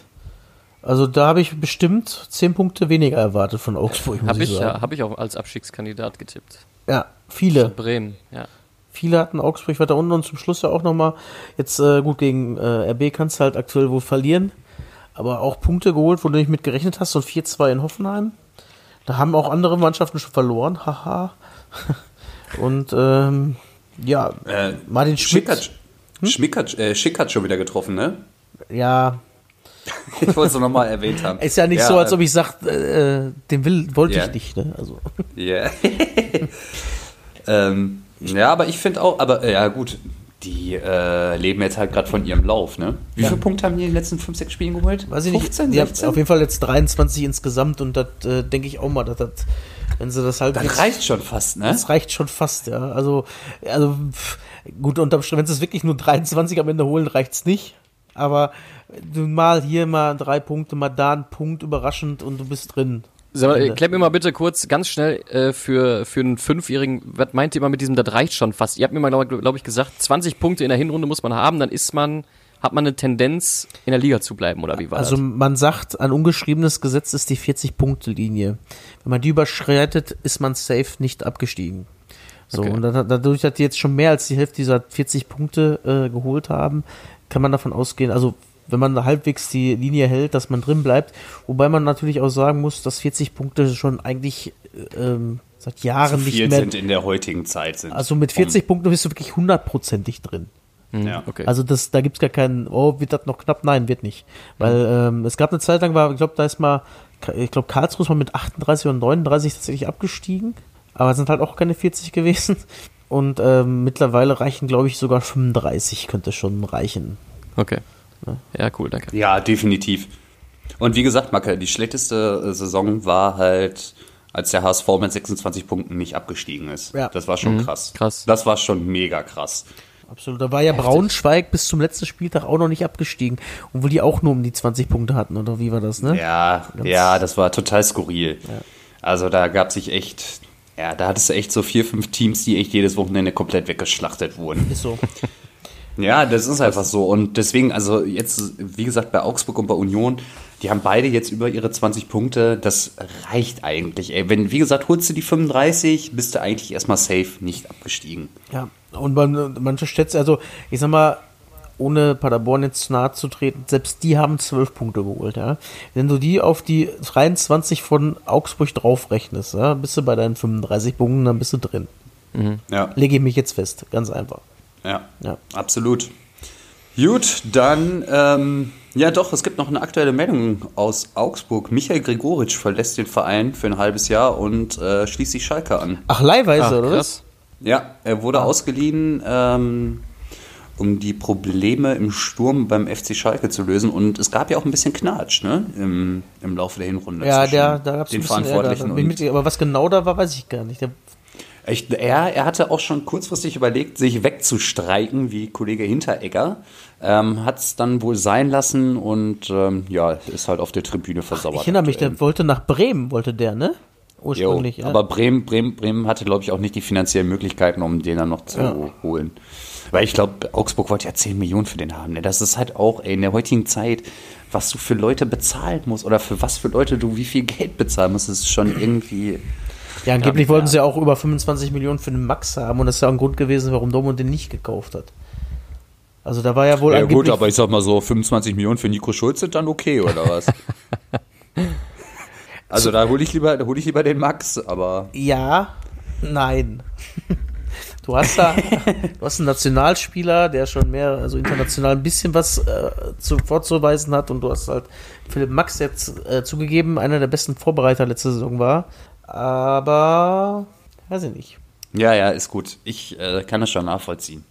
Also da habe ich bestimmt 10 Punkte weniger erwartet von Augsburg, Habe ich ich, ja, hab ich auch als Abstiegskandidat getippt. Ja, viele. Bremen, ja. Viele hatten Augsburg weiter unten und zum Schluss ja auch nochmal, jetzt äh, gut, gegen äh, RB kannst du halt aktuell wohl verlieren, aber auch Punkte geholt, wo du nicht mit gerechnet hast, so ein 4-2 in Hoffenheim. Da haben auch andere Mannschaften schon verloren, haha. und ähm, ja, Äh, Martin Schick Schmidt, hat, Schmick hat, äh, Schick hat schon wieder getroffen, ne? ja, Ich wollte es nur nochmal erwähnt haben. ist ja nicht so, als ob ich sag, äh, den will, wollte Ja. ich nicht, ne? Also, Ja. ähm, ja, aber ich finde auch, aber äh, ja gut, die äh, leben jetzt halt gerade von ihrem Lauf, ne? Wie Ja. viele Punkte haben die in den letzten 5, 6 Spielen geholt? weiß ich nicht, 15, die haben 16? auf jeden Fall jetzt 23 insgesamt und das äh, denke ich auch mal, dass das, wenn sie das halt das reicht schon fast, ne? Das reicht schon fast, ja. Also, also pff, gut, unterm Strich, wenn sie es wirklich nur 23 am Ende holen, reicht's nicht. Aber du mal hier mal drei Punkte, mal da ein Punkt überraschend und du bist drin. Sag mal, Ende. klepp mir mal bitte kurz ganz schnell äh, für, für einen Fünfjährigen, was meint ihr mal mit diesem, das reicht schon fast? Ihr habt mir mal, glaube glaub ich, gesagt, 20 Punkte in der Hinrunde muss man haben, dann ist man, hat man eine Tendenz, in der Liga zu bleiben, oder wie war Also das? man sagt, ein ungeschriebenes Gesetz ist die 40-Punkte-Linie. Wenn man die überschreitet, ist man safe nicht abgestiegen. So, Okay. und dadurch, dass die jetzt schon mehr als die Hälfte dieser 40 Punkte äh, geholt haben, kann man davon ausgehen, also wenn man halbwegs die Linie hält, dass man drin bleibt. Wobei man natürlich auch sagen muss, dass 40 Punkte schon eigentlich äh, ähm, seit Jahren nicht viel mehr. sind in der heutigen Zeit. Sind Also mit 40 Punkten bist du wirklich hundertprozentig drin. ja. okay. Also das, da gibt's gar keinen, oh, wird das noch knapp? Nein, wird nicht. Weil ähm, es gab eine Zeit lang, war, ich glaube, da ist mal, ich glaube, Karlsruhe ist mal mit 38 und 39 tatsächlich abgestiegen, aber es sind halt auch keine 40 gewesen. Und ähm, mittlerweile reichen, glaube ich, sogar 35 könnte schon reichen. okay. Ja, cool, danke. ja, definitiv. Und wie gesagt, Macke, die schlechteste äh, Saison war halt, als der HSV mit 26 Punkten nicht abgestiegen ist. Ja. Das war schon krass. krass. Das war schon mega krass. Absolut. Da war ja Braunschweig bis zum letzten Spieltag auch noch nicht abgestiegen, obwohl die auch nur um die 20 Punkte hatten, oder wie war das, ne? Ja, ja, das war total skurril. Also da gab sich echt, ja, da hattest du echt so vier, fünf Teams, die echt jedes Wochenende komplett weggeschlachtet wurden. Ist so. Ja, das ist einfach so. Und deswegen, also jetzt, wie gesagt, bei Augsburg und bei Union, die haben beide jetzt über ihre 20 Punkte. Das reicht eigentlich. Ey, wenn, wie gesagt, holst du die 35, bist du eigentlich erstmal safe nicht abgestiegen. Ja, und man, man unterschätzt, also ich sag mal, ohne Paderborn jetzt nahe zu treten, selbst die haben zwölf Punkte geholt, ja. Wenn du die auf die 23 von Augsburg draufrechnest, ja, bist du bei deinen 35 Punkten, dann bist du drin. Ja, Lege ich mich jetzt fest, ganz einfach. ja, Ja. absolut. Gut, dann, ähm, ja doch, es gibt noch eine aktuelle Meldung aus Augsburg. Michael Gregoritsch verlässt den Verein für ein halbes Jahr und äh, schließt die Schalke an. Ach, leihweise, Ach, oder was? Ja, er wurde ausgeliehen, ähm, um die Probleme im Sturm beim FC Schalke zu lösen. Und es gab ja auch ein bisschen Knatsch ne? Im, im Laufe der Hinrunde. Ja, der, da gab es den Ärger. Verantwortlichen und mit, aber was genau da war, weiß ich gar nicht. Ich, er, er hatte auch schon kurzfristig überlegt, sich wegzustreiken, wie Kollege Hinteregger. Ähm, Hat es dann wohl sein lassen und ähm, ja, ist halt auf der Tribüne versauert. ich erinnere mich, der wollte nach Bremen, wollte der, ne? Jo, Ursprünglich, ja. Aber Bremen, Bremen, Bremen hatte, glaube ich, auch nicht die finanziellen Möglichkeiten, um den dann noch zu Ja. holen. Weil ich glaube, Augsburg wollte ja 10 Millionen für den haben. Ne? Das ist halt auch ey, in der heutigen Zeit, was du für Leute bezahlen musst oder für was für Leute du wie viel Geld bezahlen musst, ist schon irgendwie. ja, angeblich wollten ja. sie ja auch über 25 Millionen für den Max haben und das ist ja auch ein Grund gewesen, warum Dortmund den nicht gekauft hat. Also da war ja wohl Ja, gut, aber ich sag mal so, 25 Millionen für Nico Schulz sind dann okay, oder was? also da hole ich lieber, da hole ich lieber den Max, aber. Ja, nein. Du hast da, du hast einen Nationalspieler, der schon mehr, also international ein bisschen was äh, zu, vorzuweisen hat und du hast halt Philipp Max jetzt äh, zugegeben, einer der besten Vorbereiter letzte Saison war, aber weiß ich nicht. Ja, ja, ist gut. Ich äh, kann das schon nachvollziehen.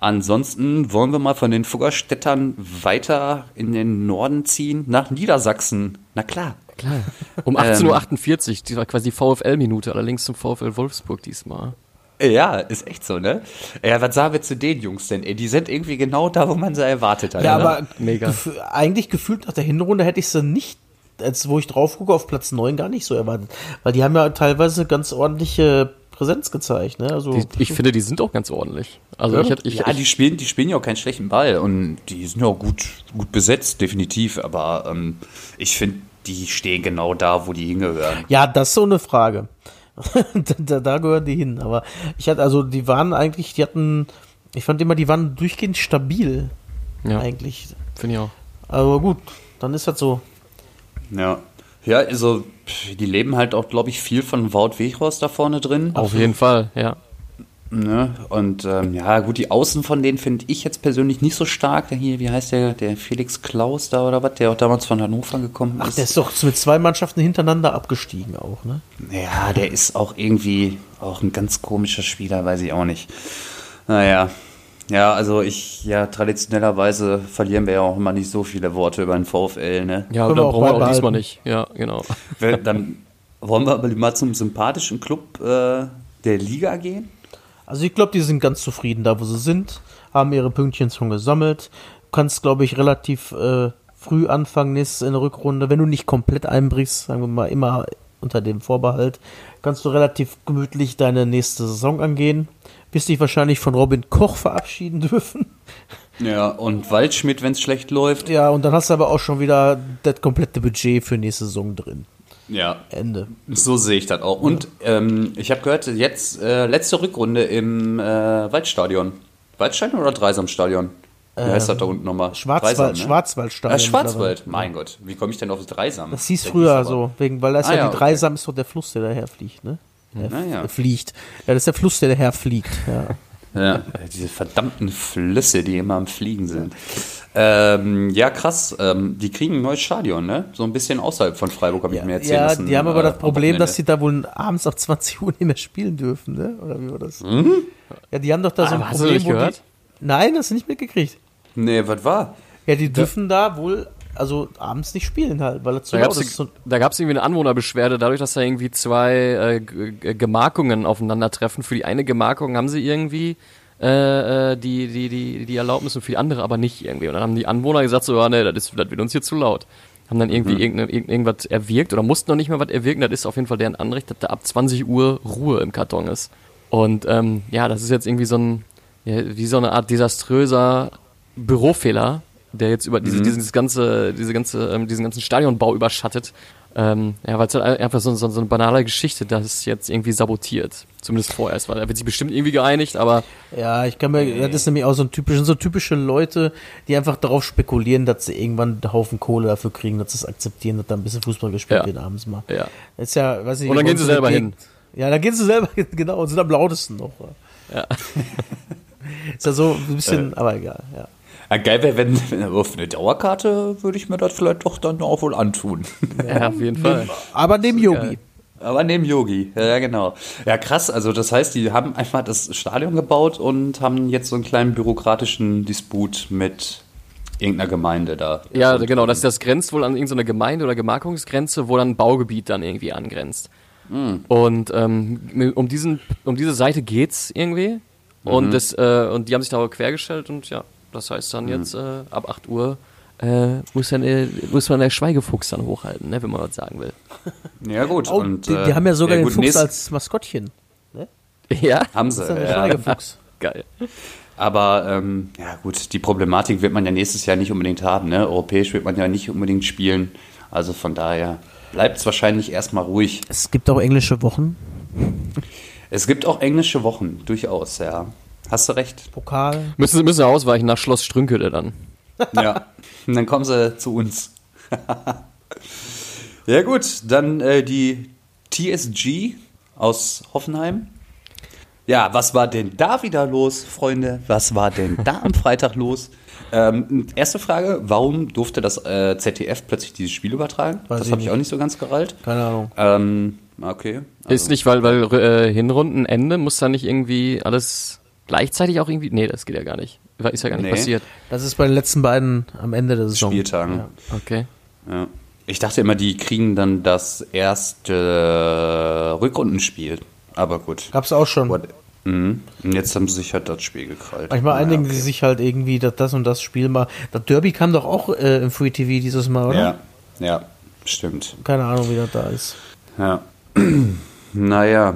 Ansonsten wollen wir mal von den Fuggerstädtern weiter in den Norden ziehen, nach Niedersachsen. Na klar. Klar. Um 18.48 Uhr, die war quasi die VfL-Minute, allerdings zum VfL Wolfsburg diesmal. Ja, ist echt so, ne? Ja, was sagen wir zu den Jungs denn? Ey, die sind irgendwie genau da, wo man sie erwartet hat. Ja, ne? aber Mega. gef- eigentlich gefühlt nach der Hinrunde hätte ich sie nicht, als wo ich drauf gucke, auf Platz 9 gar nicht so erwartet. Weil die haben ja teilweise ganz ordentliche Präsenz gezeigt, ne? Also, Die, ich finde, die sind auch ganz ordentlich. Also Ja? ich, ich, ja, ich, die spielen, die spielen ja auch keinen schlechten Ball und die sind ja auch gut, gut besetzt, definitiv. Aber ähm, ich finde, die stehen genau da, wo die hingehören. Ja, das ist so eine Frage. da, da, da gehören die hin. Aber ich hatte, also die waren eigentlich, die hatten, ich fand immer, die waren durchgehend stabil. ja, Eigentlich. finde ich auch. Aber gut, dann ist das so. Ja. Ja, also die leben halt auch, glaube ich, viel von Wout Weghorst da vorne drin. Auf jeden Fall, ja. Ne? Und ähm, ja, gut, die Außen von denen finde ich jetzt persönlich nicht so stark. Der hier, wie heißt der, der Felix Klaus da oder was, der auch damals von Hannover gekommen Ach, ist. der ist doch mit zwei Mannschaften hintereinander abgestiegen auch, ne? ja, der ist auch irgendwie auch ein ganz komischer Spieler, weiß ich auch nicht. Naja. Ja, also ich, ja, traditionellerweise verlieren wir ja auch immer nicht so viele Worte über den VfL, ne? Ja, dann brauchen wir auch diesmal nicht. Ja, genau. Dann wollen wir aber mal zum sympathischen Club äh, der Liga gehen. Also ich glaube, die sind ganz zufrieden da, wo sie sind, haben ihre Pünktchen schon gesammelt. Du kannst, glaube ich, relativ äh, früh anfangen nächstes in der Rückrunde. Wenn du nicht komplett einbrichst, sagen wir mal immer unter dem Vorbehalt, kannst du relativ gemütlich deine nächste Saison angehen. Wirst dich wahrscheinlich von Robin Koch verabschieden dürfen. Ja, und Waldschmidt, wenn es schlecht läuft. Ja, und dann hast du aber auch schon wieder das komplette Budget für nächste Saison drin. Ja, Ende. So sehe ich das auch. Und ähm, ich habe gehört, jetzt äh, letzte Rückrunde im äh, Waldstadion. Waldstadion oder Dreisamstadion? Wie heißt das da unten nochmal? Ähm, Schwarzwald, Dreisam, ne? Schwarzwaldstadion. Äh, Schwarzwald, mein Gott. Wie komme ich denn auf das Dreisam? Das hieß früher so, wegen, weil da ist Ah, ja, ja, die okay. Dreisam ist doch der Fluss, der daher fliegt, ne? Der Ah, ja. fliegt. Ja, das ist der Fluss, der daher fliegt. Ja. Ja, diese verdammten Flüsse, die immer am Fliegen sind. Ähm, ja, krass. Ähm, die kriegen ein neues Stadion, ne? So ein bisschen außerhalb von Freiburg, habe ich mir erzählt. Ja, lassen, die haben aber äh, das Problem, dass sie da wohl abends ab 20 Uhr nicht mehr spielen dürfen, ne? Oder wie war das? Mhm. Ja, die haben doch da so ein Ah, hast du Problem, nicht wo gehört? die. Nein, hast du nicht mitgekriegt. Nee, was war? Ja, die dürfen da wohl, also abends nicht spielen halt, weil es zu Da laut gab ist. So- es irgendwie eine Anwohnerbeschwerde, dadurch, dass da irgendwie zwei äh, Gemarkungen aufeinandertreffen. Für die eine Gemarkung haben sie irgendwie äh, äh, die, die, die, die Erlaubnis und für die andere aber nicht irgendwie. Und dann haben die Anwohner gesagt, so, ja, nee, das, ist, das wird uns hier zu laut. Haben dann irgendwie irgendeine, irgend, irgendwas erwirkt oder mussten noch nicht mehr was erwirken. Das ist auf jeden Fall deren Anrecht, dass da ab 20 Uhr Ruhe im Karton ist. Und ähm, ja, das ist jetzt irgendwie so ein, ja, wie so eine Art desaströser Bürofehler, der jetzt über diese, dieses ganze, diese ganze, ähm, diesen ganzen Stadionbau überschattet. Ähm, ja, weil es halt einfach so, so, so eine banale Geschichte, das jetzt irgendwie sabotiert. Zumindest vorerst, weil da wird sich bestimmt irgendwie geeinigt, aber Ja, ich kann mir, das ist nämlich auch so ein typische, so typische Leute, die einfach darauf spekulieren, dass sie irgendwann einen Haufen Kohle dafür kriegen, dass sie es akzeptieren, dass da ein bisschen Fußball gespielt Ja. wird abends mal. ja. Das ist ja, weiß ich Und dann gehen sie selber Gegend- Ja, dann gehen sie selber hin, genau, und sind am lautesten noch. Ja. Ist ja so ein bisschen, aber egal, ja. Ja, geil wäre, wenn, wenn für eine Dauerkarte würde ich mir das vielleicht doch dann auch wohl antun. ja, auf jeden Fall. Aber neben Yogi. Aber neben Yogi, ja genau. Ja, krass, also das heißt, die haben einfach das Stadion gebaut und haben jetzt so einen kleinen bürokratischen Disput mit irgendeiner Gemeinde da. Ja, genau, das, das grenzt wohl an irgendeine Gemeinde oder Gemarkungsgrenze, wo dann ein Baugebiet dann irgendwie angrenzt. Und ähm, um, diesen, um diese Seite geht's irgendwie. Und, das, äh, und die haben sich da aber quergestellt und ja, das heißt dann jetzt äh, ab 8 Uhr äh, muss, dann, äh, muss man der Schweigefuchs dann hochhalten, ne, wenn man was sagen will. Ja gut. Oh, und, die, äh, die haben ja sogar den gut, Fuchs als Maskottchen. Ja, Haben Das sie, ist ja der ja. Schweigefuchs. geil. Aber ähm, ja gut, die Problematik wird man ja nächstes Jahr nicht unbedingt haben. Ne? Europäisch wird man ja nicht unbedingt spielen. Also von daher bleibt es wahrscheinlich erstmal ruhig. Es gibt auch englische Wochen. Es gibt auch englische Wochen, durchaus, ja. Hast du recht. Pokal. Müssen, sie- müssen ausweichen nach Schloss Strünkele dann. Ja. Und dann kommen sie zu uns. ja gut, dann äh, die TSG aus Hoffenheim. Ja, was war denn da wieder los, Freunde? Was war denn da am Freitag los? Ähm, erste Frage, warum durfte das äh, ZDF plötzlich dieses Spiel übertragen? Weiß das habe ich auch nicht so ganz gerallt. Keine Ahnung. Ähm, okay. Ist nicht, weil, weil äh, Hinrundenende muss da nicht irgendwie alles gleichzeitig auch irgendwie. Nee, das geht ja gar nicht. Ist ja gar nicht Nee. passiert. Das ist bei den letzten beiden am Ende der Saison. Spieltagen. Ja. Okay. Ja. Ich dachte immer, die kriegen dann das erste Rückrundenspiel. Aber gut. Gab's auch schon. What? Mhm. Und jetzt haben sie sich halt das Spiel gekrallt. Manchmal Naja, einigen okay. sie sich halt irgendwie, dass das und das Spiel mal. Das Derby kam doch auch äh, im Free TV dieses Mal, oder? Ja, ja, stimmt. Keine Ahnung, wie das da ist. Ja. naja,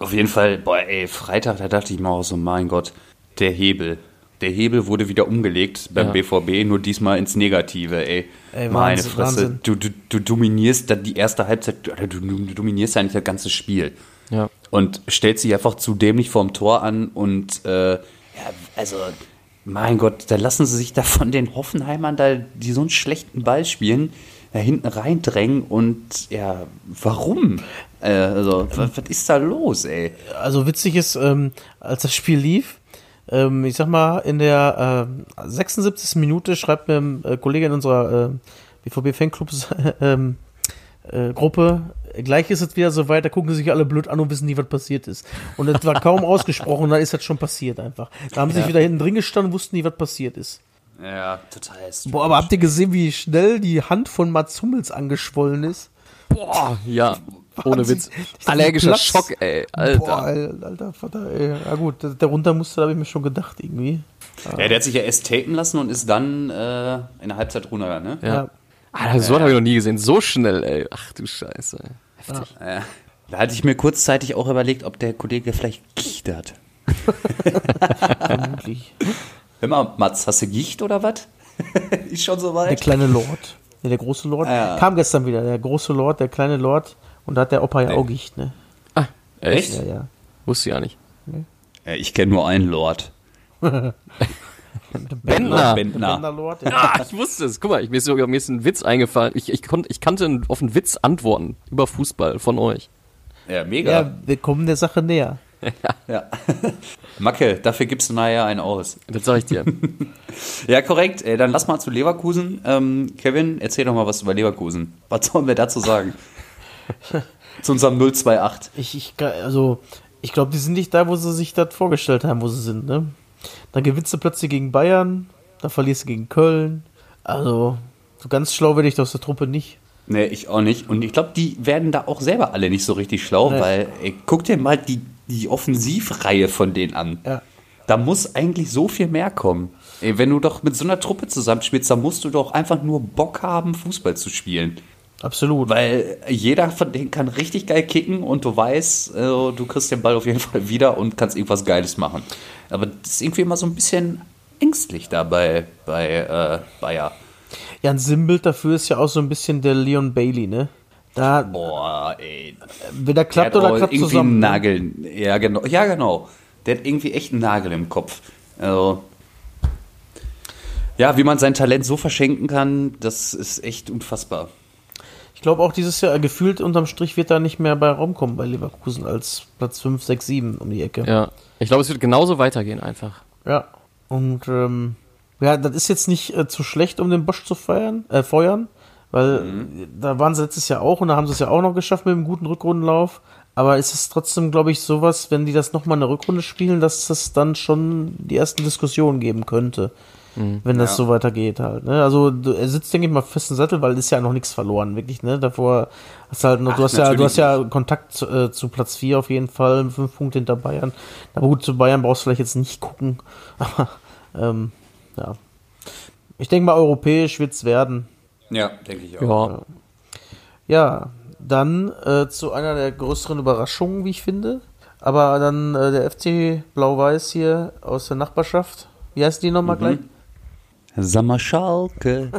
auf jeden Fall, boah, ey, Freitag, da dachte ich mir auch so, mein Gott, der Hebel. Der Hebel wurde wieder umgelegt beim Ja. BVB, nur diesmal ins Negative, ey. Ey, Meine Wahnsinn, Fresse, Wahnsinn. du, du, du dominierst dann die erste Halbzeit, du, du, dominierst eigentlich das ganze Spiel. Ja. und stellt sich einfach zu dämlich vorm Tor an und äh, ja, also mein Gott, da lassen sie sich da von den Hoffenheimern da, die so einen schlechten Ball spielen, da hinten reindrängen und ja, warum? Äh, also, was, was ist da los, ey? Also witzig ist, ähm, als das Spiel lief, ähm, ich sag mal, in der äh, 76. Minute schreibt mir ein äh, Kollege in unserer äh, BVB-Fanclubs ähm, äh, Gruppe, gleich ist es wieder so weit, da gucken sich alle blöd an und wissen nie, was passiert ist. Und das war kaum ausgesprochen, dann ist das schon passiert einfach. Da haben sie sich wieder hinten drin gestanden, wussten nie, was passiert ist. Ja, total. Boah, aber habt ihr gesehen, wie schnell die Hand von Mats Hummels angeschwollen ist? Boah, ja. Ohne. Witz. Allergischer Platz. Schock, ey. Alter. Boah, Al- alter Vater, ey. Ja gut, darunter musste, habe ich mir schon gedacht irgendwie. Ja, der hat sich ja erst tapen lassen und ist dann äh, in der Halbzeit runter, ne? Ja. Alter, so habe ich noch nie gesehen. So schnell, ey. Ach du Scheiße. Heftig. Ja. Da hatte ich mir kurzzeitig auch überlegt, ob der Kollege vielleicht Gicht hat. Vermutlich. Hör mal, Mats, hast du Gicht oder was? ist schon Der soweit? kleine Lord. Nee, der große Lord. Ja. Kam gestern wieder. Der große Lord, der kleine Lord. Und da hat der Opa ja Nee. auch Gicht, ne? Ah, echt? Ja, ja. Wusste ich ja nicht. Ja, ich kenne nur einen Lord. Bentner. Bentner. Lord. Ja. Ah, ich wusste es. Guck mal, ich, mir, ist sogar, mir ist ein Witz eingefallen. Ich, ich, konnt, ich kannte einen- auf einen Witz antworten über Fußball von euch. Ja, mega. ja, wir kommen der Sache näher. Ja. Macke, dafür gibst du nachher einen aus. Das sag ich dir. Ja, korrekt. Äh, dann lass mal zu Leverkusen. Ähm, Kevin, erzähl doch mal was über Leverkusen. Was sollen wir dazu sagen? zu unserem 028. Ich, ich, also, ich glaube, die sind nicht da, wo sie sich das vorgestellt haben, wo sie sind, ne? Dann gewinnst du plötzlich gegen Bayern, dann verlierst du gegen Köln. Also, so ganz schlau werde ich aus der Truppe nicht. Nee, ich auch nicht. Und ich glaube, die werden da auch selber alle nicht so richtig schlau, Nee. weil ey, guck dir mal die, die Offensivreihe von denen an. Ja. Da muss eigentlich so viel mehr kommen. Ey, wenn du doch mit so einer Truppe zusammenspielst, dann musst du doch einfach nur Bock haben, Fußball zu spielen. Absolut. Weil jeder von denen kann richtig geil kicken und du weißt, äh, du kriegst den Ball auf jeden Fall wieder und kannst irgendwas Geiles machen. Aber das ist irgendwie immer so ein bisschen ängstlich da bei, bei äh, Bayer. Ja, ein Sinnbild dafür ist ja auch so ein bisschen der Leon Bailey, ne? Da, Boah, ey. weder Der klappt hat oder klappt irgendwie zusammen. einen ne? Nagel. Ja, genau. Ja, genau. Der hat irgendwie echt einen Nagel im Kopf. Also, ja, wie man sein Talent so verschenken kann, das ist echt unfassbar. Ich glaube auch dieses Jahr, gefühlt unterm Strich wird da nicht mehr bei Raum kommen bei Leverkusen als Platz 5, 6, 7 um die Ecke. Ja. Ich glaube, es wird genauso weitergehen einfach. Ja. Und ähm, ja, das ist jetzt nicht äh, zu schlecht, um den Bosch zu feiern, äh, feuern, weil da waren sie letztes Jahr auch und da haben sie es ja auch noch geschafft mit einem guten Rückrundenlauf. Aber es ist trotzdem, glaube ich, sowas, wenn die das nochmal eine Rückrunde spielen, dass das dann schon die ersten Diskussionen geben könnte. Wenn das Ja. so weitergeht halt. Ne? Also du, er sitzt, denke ich mal, fest im Sattel, weil ist ja noch nichts verloren, wirklich, ne? Davor hast du halt noch, Ach, du hast ja, du hast ja Kontakt zu, äh, zu Platz 4 auf jeden Fall, fünf Punkte hinter Bayern. Aber gut, zu Bayern brauchst du vielleicht jetzt nicht gucken. Aber ähm, ja. Ich denke mal, europäisch wird's werden. Ja, denke ich auch. Ja. Ja, dann äh, zu einer der größeren Überraschungen, wie ich finde. Aber dann äh, der FC Blau-Weiß hier aus der Nachbarschaft. Wie heißt die nochmal gleich? Sammer Schalke.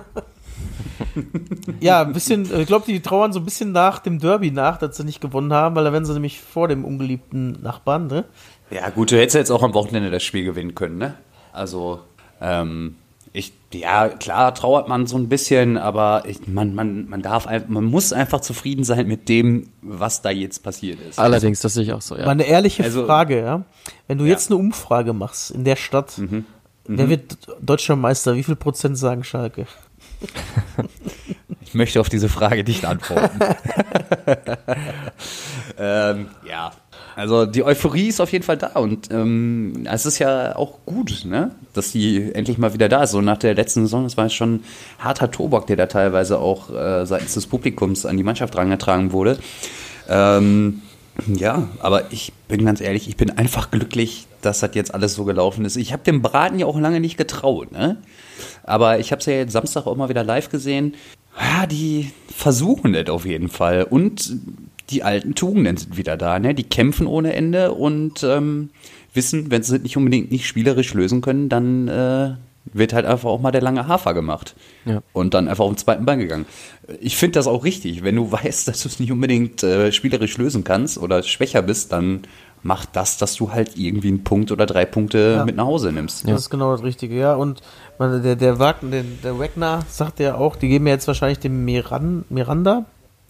Ja, ein bisschen, ich glaube, die trauern so ein bisschen nach dem Derby nach, dass sie nicht gewonnen haben, weil da werden sie nämlich vor dem ungeliebten Nachbarn, ne? Ja, gut, du hättest jetzt auch am Wochenende das Spiel gewinnen können, ne? Also, ähm, ich, ja, klar trauert man so ein bisschen, aber ich, man, man, man darf, man muss einfach zufrieden sein mit dem, was da jetzt passiert ist. Allerdings, das sehe ich auch so, ja. Mal eine ehrliche Also- Frage, ja. Wenn du jetzt eine Umfrage machst in der Stadt, Mhm. Wer wird deutscher Meister? Wie viel Prozent sagen Schalke? Ich möchte auf diese Frage nicht antworten. ähm, ja, also die Euphorie ist auf jeden Fall da und ähm, es ist ja auch gut, ne, dass die endlich mal wieder da ist. So nach der letzten Saison, das war jetzt schon harter Tobak, der da teilweise auch äh, seitens des Publikums an die Mannschaft rangetragen wurde. Ähm, ja, aber ich bin ganz ehrlich, ich bin einfach glücklich, dass das jetzt alles so gelaufen ist. Ich habe dem Braten ja auch lange nicht getraut, ne? Aber ich habe es ja jetzt Samstag auch mal wieder live gesehen. Ja, die versuchen das auf jeden Fall. Und die alten Tugenden sind wieder da, ne? Die kämpfen ohne Ende und ähm, wissen, wenn sie es nicht unbedingt nicht spielerisch lösen können, dann äh, wird halt einfach auch mal der lange Hafer gemacht. Ja. Und dann einfach auf den zweiten Bein gegangen. Ich finde das auch richtig. Wenn du weißt, dass du es nicht unbedingt äh, spielerisch lösen kannst oder schwächer bist, dann mach das, dass du halt irgendwie einen Punkt oder drei Punkte Ja. mit nach Hause nimmst. Das ist genau das Richtige, ja. Und man, der, der Wagner, der, der Wagner sagt ja auch, die geben ja jetzt wahrscheinlich dem Miran, Miranda.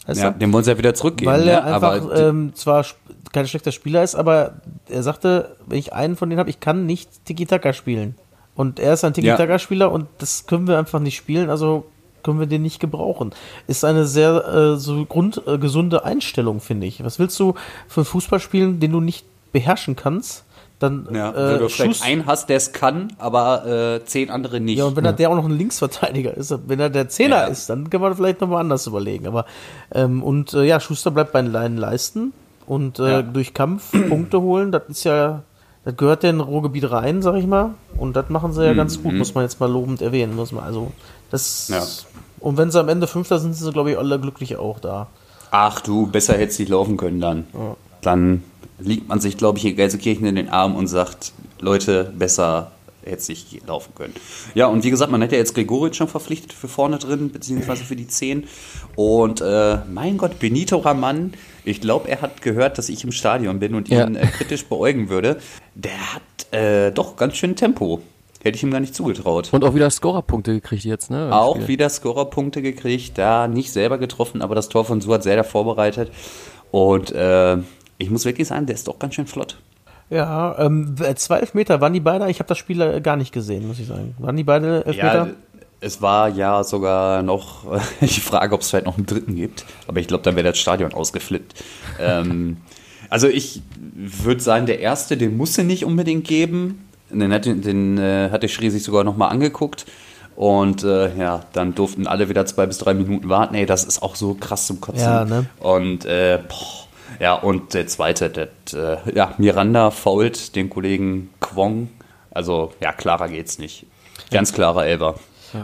heißt Ja, er? dem wollen sie ja wieder zurückgeben. Weil ne? er einfach Aber ähm, zwar kein schlechter Spieler ist, aber er sagte, wenn ich einen von denen habe, ich kann nicht Tiki-Taka spielen. Und er ist ein Tiki-Taka-Spieler und das können wir einfach nicht spielen, also können wir den nicht gebrauchen. Ist eine sehr äh, so grundgesunde äh, Einstellung, finde ich. Was willst du für einen Fußball spielen, den du nicht beherrschen kannst? Dann ja, äh, wenn du vielleicht einen hast, der es kann, aber äh, zehn andere nicht. ja, und wenn er der auch noch ein Linksverteidiger ist, wenn er der Zehner Ja. ist, dann kann man vielleicht nochmal anders überlegen. Aber ähm, und äh, ja, Schuster bleibt bei den Leinen leisten und äh, Ja. durch Kampf Punkte holen, das ist ja, das gehört ja in Ruhrgebiet rein, sag ich mal. Und das machen sie ja ganz gut, muss man jetzt mal lobend erwähnen, muss man. Also das Mhm, Ja. und wenn sie am Ende Fünfter sind, sind sie, glaube ich, alle glücklich auch da. Ach du, besser hätte es nicht laufen können dann. Dann liegt man sich, glaube ich, in Gelsenkirchen in den Arm und sagt, Leute, besser hätte nicht laufen können. Ja, und wie gesagt, man hat ja jetzt Gregoritsch schon verpflichtet für vorne drin, beziehungsweise für die 10. Und äh, mein Gott, Benito Raman, ich glaube, er hat gehört, dass ich im Stadion bin und Ja. ihn äh, kritisch beäugen würde. Der hat äh, doch ganz schön Tempo. Hätte ich ihm gar nicht zugetraut. Und auch wieder Scorerpunkte gekriegt jetzt, ne? Auch Spiel. wieder Scorerpunkte gekriegt, da nicht selber getroffen, aber das Tor von Suat selber vorbereitet. Und äh, ich muss wirklich sagen, der ist doch ganz schön flott. Ja, ähm, zwei Elfmeter, waren die beide? Ich habe das Spiel äh, gar nicht gesehen, muss ich sagen. Waren die beide Elfmeter? Ja, es war ja sogar noch die Frage, ob es vielleicht noch einen dritten gibt. Aber ich glaube, dann wäre das Stadion ausgeflippt. ähm, also ich würde sagen, der erste, den musste nicht unbedingt geben. Den hat, den, äh, hat der Schiri sich sogar nochmal angeguckt. Und äh, ja, dann durften alle wieder zwei bis drei Minuten warten. Ey, das ist auch so krass zum Kotzen. Ja, ne? Und äh, boah, ja, und der zweite, das, äh, ja, Miranda fault den Kollegen Kwong. Also, ja, klarer geht's nicht. Ganz klarer Elber.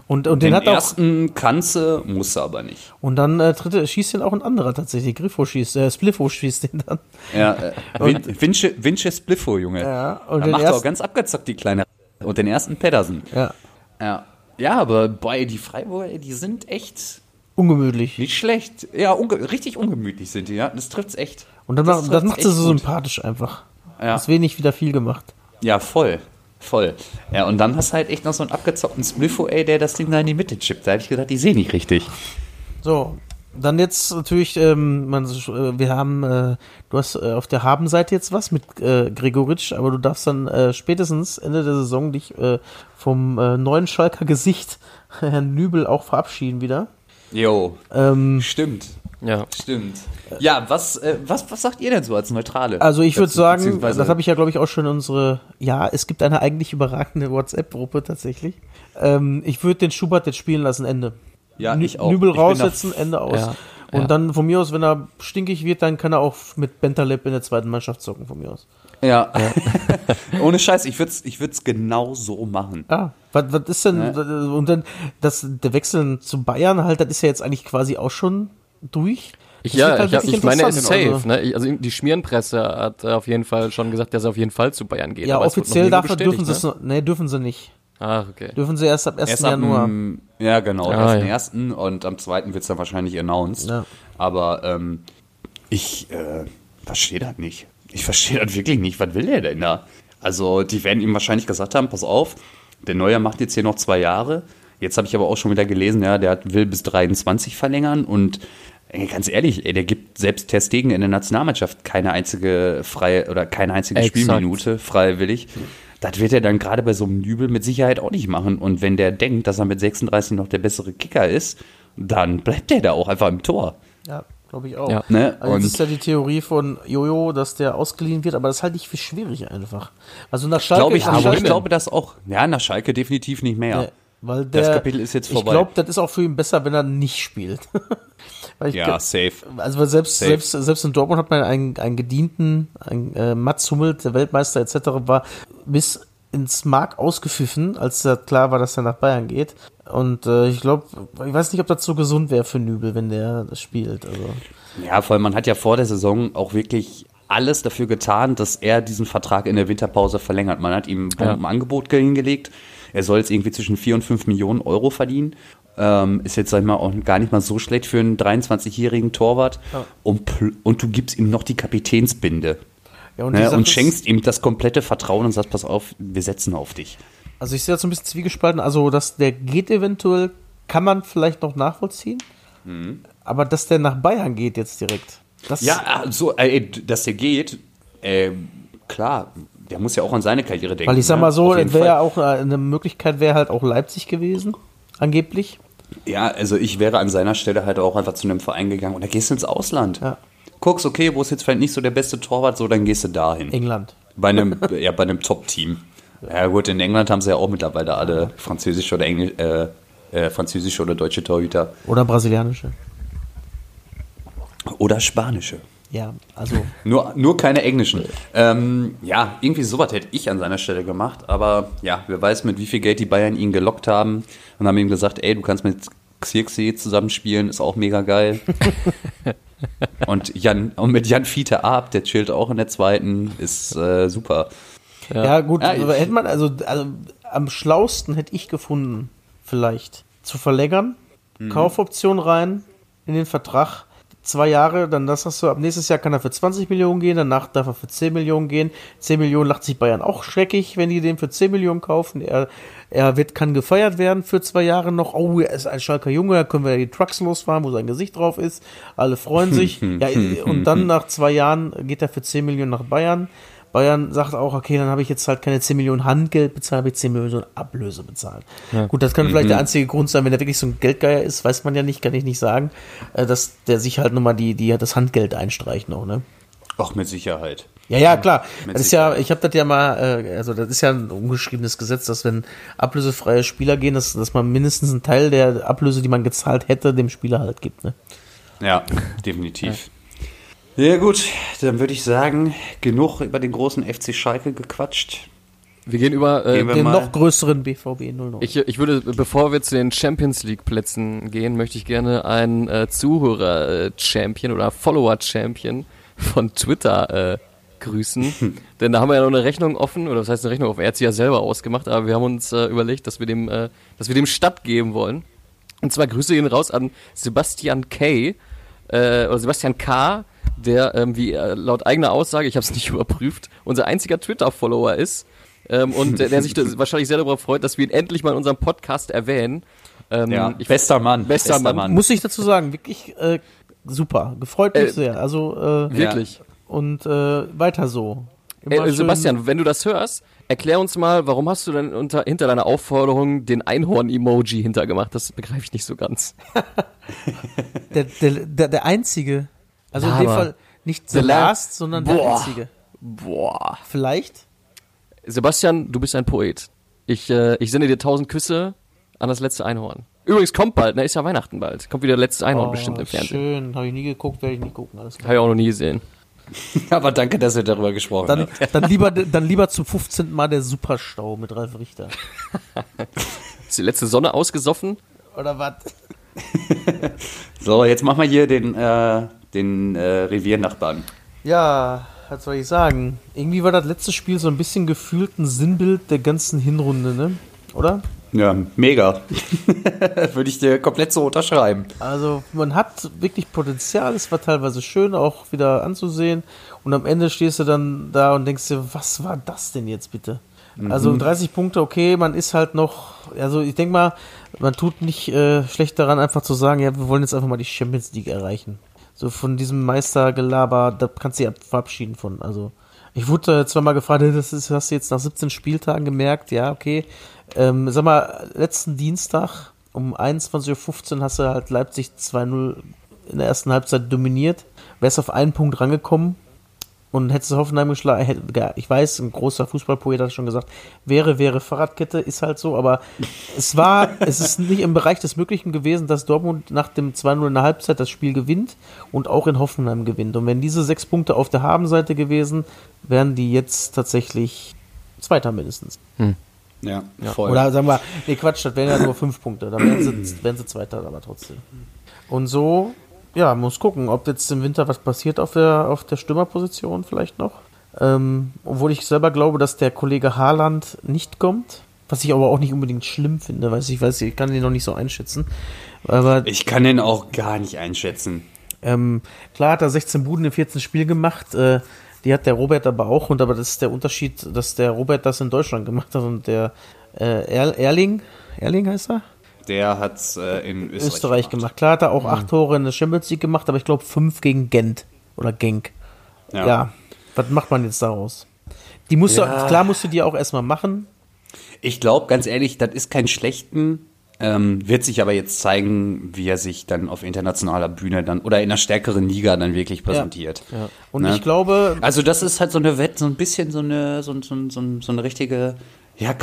Und, und Den, den, hat auch. ersten kannste, musste aber nicht. Und dann äh, dritte, schießt den auch ein anderer tatsächlich. Griffo schießt, äh, Spliffo schießt den dann. Ja, äh, Vince, Vince Spliffo, Junge. Ja, und da den macht er auch ersten- ganz abgezockt, die kleine. und den ersten Pedersen. Ja. Ja. Ja, aber boy, die Freiburger, die sind echt Ungemütlich. nicht schlecht. Ja, unge richtig ungemütlich sind die, ja. Das trifft's echt. Und dann das macht, das macht sie so gut. sympathisch einfach. Ja. Ist wenig wieder viel gemacht. Ja, voll. Voll. Ja, und dann hast du halt echt noch so einen abgezockten Spliffo, ey, der das Ding da in die Mitte chippt. Da hätte ich gedacht, die sehen nicht richtig. So, dann jetzt natürlich, ähm, man, äh, wir haben, äh, du hast äh, auf der Habenseite jetzt was mit äh, Gregoritsch, aber du darfst dann äh, spätestens Ende der Saison dich äh, vom äh, neuen Schalker Gesicht Herrn Nübel auch verabschieden wieder. Jo, Ähm, stimmt. Ja. Stimmt. Ja, was, äh, was, was sagt ihr denn so als Neutrale? also ich würde sagen, das habe ich ja glaube ich auch schon in unsere, ja, es gibt eine eigentlich überragende WhatsApp-Gruppe tatsächlich. Ähm, ich würde den Schubert jetzt spielen lassen, Ende. Ja, Nü- ich auch. Nübel Ich raussetzen, Ende aus. Ja, Und ja. dann von mir aus, wenn er stinkig wird, dann kann er auch mit Bentaleb in der zweiten Mannschaft zocken, von mir aus. Ja. Ohne Scheiß, ich würde es ich würd's genau so machen. Ah, was, was ist denn, und dann, das, der Wechsel zu Bayern halt, das ist ja jetzt eigentlich quasi auch schon durch. Ich, ja, halt ich, hab, ich meine, er ist safe. also. Ne? Ich, also die Schmierenpresse hat äh, auf jeden Fall schon gesagt, dass er auf jeden Fall zu Bayern geht. Ja, offiziell er, bestätigt, dürfen sie es ne? nee, dürfen sie nicht. Ach, okay. Dürfen sie erst ab 1. Erst ab Januar. ja, genau, Ah, erst am ja. ersten und am zweiten wird es dann wahrscheinlich announced. Ja. Aber ähm, ich äh, verstehe das nicht. Ich verstehe das wirklich nicht. Was will der denn da? Also, die werden ihm wahrscheinlich gesagt haben, pass auf, der Neuer macht jetzt hier noch zwei Jahre. Jetzt habe ich aber auch schon wieder gelesen, ja, der hat, will bis 23 verlängern und ey, ganz ehrlich, ey, der gibt selbst Ter Stegen in der Nationalmannschaft keine einzige freie oder keine einzige Exakt. Spielminute freiwillig. Das wird er dann gerade bei so einem Nübel mit Sicherheit auch nicht machen. Und wenn der denkt, dass er mit 36 noch der bessere Kicker ist, dann bleibt der da auch einfach im Tor. Ja, glaube ich auch. Ja. Ne? Also das ist ja die Theorie von Jojo, dass der ausgeliehen wird, aber das halte ich für schwierig einfach. Also nach Schalke, glaube ich, nach aber ich Schalke glaube das auch. Ja, nach Schalke definitiv nicht mehr. Nee, weil der, Das Kapitel ist jetzt vorbei. Ich glaube, das ist auch für ihn besser, wenn er nicht spielt. weil ich Ja, glaub- safe. Also selbst, Safe. selbst, selbst in Dortmund hat man einen, einen gedienten, ein, äh, Mats Hummels, der Weltmeister etc., war bis ins Mark ausgepfiffen, als da klar war, dass er nach Bayern geht. Und äh, ich glaube, ich weiß nicht, ob das so gesund wäre für Nübel, wenn der das spielt. Also. Ja, vor allem, man hat ja vor der Saison auch wirklich alles dafür getan, dass er diesen Vertrag in der Winterpause verlängert. Man hat ihm ein Angebot hingelegt. Er soll jetzt irgendwie zwischen 4 und 5 Millionen Euro verdienen. Ähm, ist jetzt, sag ich mal, auch gar nicht mal so schlecht für einen 23-jährigen Torwart. Und, pl- und du gibst ihm noch die Kapitänsbinde. Ja, und, Ne, und schenkst ihm das komplette Vertrauen und sagst, pass auf, wir setzen auf dich. Also ich sehe das so ein bisschen zwiegespalten. Also, dass der geht eventuell, kann man vielleicht noch nachvollziehen. Aber dass der nach Bayern geht jetzt direkt. Mhm. Ja, so, äh, dass der geht, äh, klar, der muss ja auch an seine Karriere denken. Weil ich sag ne? mal so, wäre ja auch äh, eine Möglichkeit, wäre halt auch Leipzig gewesen, angeblich. Ja, also ich wäre an seiner Stelle halt auch einfach zu einem Verein gegangen und da gehst du ins Ausland. Ja. Guckst, okay, wo ist jetzt vielleicht nicht so der beste Torwart, so, dann gehst du dahin. England. Bei einem, ja, bei einem Top-Team. Ja gut, in England haben sie ja auch mittlerweile alle französische oder Englisch, äh, äh, französische oder deutsche Torhüter. Oder brasilianische. Oder spanische. Ja, also. Nur, nur keine englischen. Ähm, ja, irgendwie sowas hätte ich an seiner Stelle gemacht. Aber ja, wer weiß, mit wie viel Geld die Bayern ihn gelockt haben und haben ihm gesagt, ey, du kannst mit Xirxi zusammenspielen, ist auch mega geil. und, Jan, und mit Jan Fiete Ab, der chillt auch in der zweiten, ist äh, super. Ja, gut, Ja, aber hätte man, also, also am schlausten hätte ich gefunden, vielleicht zu verlängern, Mhm. Kaufoption rein in den Vertrag. Zwei Jahre, dann das hast du, ab nächstes Jahr kann er für 20 Millionen gehen, danach darf er für 10 Millionen gehen. 10 Millionen lacht sich Bayern auch schreckig, wenn die den für 10 Millionen kaufen. Er, er wird, kann gefeiert werden für zwei Jahre noch. Oh, er ist ein Schalker Junge, da können wir die Trucks losfahren, wo sein Gesicht drauf ist. Alle freuen sich. ja, und dann nach zwei Jahren geht er für 10 Millionen nach Bayern. Bayern sagt auch, okay, dann habe ich jetzt halt keine 10 Millionen Handgeld bezahlt, habe ich 10 Millionen Ablöse bezahlt. Gut, das kann vielleicht der einzige Grund sein, wenn er wirklich so ein Geldgeier ist, weiß man ja nicht, kann ich nicht sagen, äh, dass der sich halt nochmal die, die, das Handgeld einstreicht noch, ne? Ach, mit Sicherheit. Ja, ja, klar. Das ist ja, ich habe das ja mal, äh, also das ist ja ein ungeschriebenes Gesetz, dass wenn ablösefreie Spieler gehen, dass, dass man mindestens einen Teil der Ablöse, die man gezahlt hätte, dem Spieler halt gibt, ne? Ja, definitiv. Ja gut, dann würde ich sagen, genug über den großen FC Schalke gequatscht. Wir gehen über. Äh, Gehen wir Den mal- noch größeren BVB 09. ich, ich würde, bevor wir zu den Champions League Plätzen gehen, möchte ich gerne einen äh, Zuhörer-Champion oder Follower-Champion von Twitter äh, grüßen. Denn da haben wir ja noch eine Rechnung offen, oder das heißt eine Rechnung offen. Er hat sie ja selber ausgemacht, aber wir haben uns äh, überlegt, dass wir dem, äh, dass wir dem stattgeben wollen. Und zwar Grüße gehen raus an Sebastian K. Äh, oder Sebastian K., der, ähm, wie äh, laut eigener Aussage, ich habe es nicht überprüft, unser einziger Twitter-Follower ist. Ähm, und der, der sich wahrscheinlich sehr darüber freut, dass wir ihn endlich mal in unserem Podcast erwähnen. Ähm, Ja, ich, bester Mann. Bester Mann. Muss ich dazu sagen, wirklich äh, super. Gefreut mich Äh, sehr. Also, äh, wirklich. und äh, weiter so. Immer Äh, schön- Sebastian, wenn du das hörst, erklär uns mal, warum hast du denn unter, hinter deiner Aufforderung den Einhorn-Emoji hintergemacht? Das begreife ich nicht so ganz. Der, der, der, der einzige. Also in dem Fall nicht The The La- Last, sondern der Boah. einzige. Boah. Vielleicht? Sebastian, du bist ein Poet. Ich, äh, ich sende dir tausend Küsse an das letzte Einhorn. Übrigens kommt bald, ne? Ist ja Weihnachten bald. Kommt wieder letztes Einhorn Oh, bestimmt im Fernsehen. Schön, habe ich nie geguckt, werde ich nie gucken. Alles klar. Habe ich auch noch nie gesehen. Aber danke, dass ihr darüber gesprochen Dann, habt. dann, lieber, dann lieber zum 15. Mal der Superstau mit Ralf Richter. Ist die letzte Sonne ausgesoffen? Oder was? So, jetzt machen wir hier den, äh, den äh, Reviernachbarn. Ja, was soll ich sagen? Irgendwie war das letzte Spiel so ein bisschen gefühlt ein Sinnbild der ganzen Hinrunde, ne? Oder? Ja, mega. Würde ich dir komplett so unterschreiben. Also man hat wirklich Potenzial, es war teilweise schön auch wieder anzusehen und am Ende stehst du dann da und denkst dir, was war das denn jetzt bitte? Also 30 Punkte, okay, man ist halt noch, also ich denke mal, man tut nicht äh, schlecht daran, einfach zu sagen, ja, wir wollen jetzt einfach mal die Champions League erreichen. So von diesem Meistergelaber, da kannst du dich verabschieden von. Also ich wurde zweimal gefragt, das ist, hast du jetzt nach 17 Spieltagen gemerkt? Ja, okay. Ähm, sag mal, letzten Dienstag um 21.15 Uhr hast du halt Leipzig 2-0 in der ersten Halbzeit dominiert. Wärst auf einen Punkt rangekommen und hättest du Hoffenheim geschlagen. hätt- ja, Ich weiß, ein großer Fußballpoet hat schon gesagt, wäre, wäre Fahrradkette, ist halt so, aber es war, es ist nicht im Bereich des Möglichen gewesen, dass Dortmund nach dem 2-0 in der Halbzeit das Spiel gewinnt und auch in Hoffenheim gewinnt. Und wenn diese sechs Punkte auf der Habenseite gewesen, wären die jetzt tatsächlich Zweiter mindestens. Ja, voll. Oder sagen wir, nee, Quatsch, das wären ja nur fünf Punkte. Da wären sie, wären sie Zweiter, aber trotzdem. Und so, ja, muss gucken, ob jetzt im Winter was passiert auf der, auf der Stürmerposition vielleicht noch. Ähm, obwohl ich selber glaube, dass der Kollege Haaland nicht kommt. Was ich aber auch nicht unbedingt schlimm finde, weiß ich, weiß, ich kann den noch nicht so einschätzen. Aber ich kann den auch gar nicht einschätzen. ähm, klar hat er 16 Buden in 14 Spielen gemacht. Äh, die hat der Robert aber auch. Und aber das ist der Unterschied, dass der Robert das in Deutschland gemacht hat und der äh, er Erling, Erling heißt er? Der hat äh, in Österreich, Österreich, gemacht. Klar hat er auch acht Tore in der Champions League gemacht, aber ich glaube fünf gegen Gent oder Genk. Ja. Was macht man jetzt daraus? Die musst Ja. du, klar musst du die auch erstmal machen. Ich glaube, ganz ehrlich, das ist kein schlechten. Ähm, wird sich aber jetzt zeigen, wie er sich dann auf internationaler Bühne dann oder in einer stärkeren Liga dann wirklich präsentiert. Und Ne? ich glaube, Also das ist halt so eine Wette, so ein bisschen so eine, so, so, so, so eine richtige ja,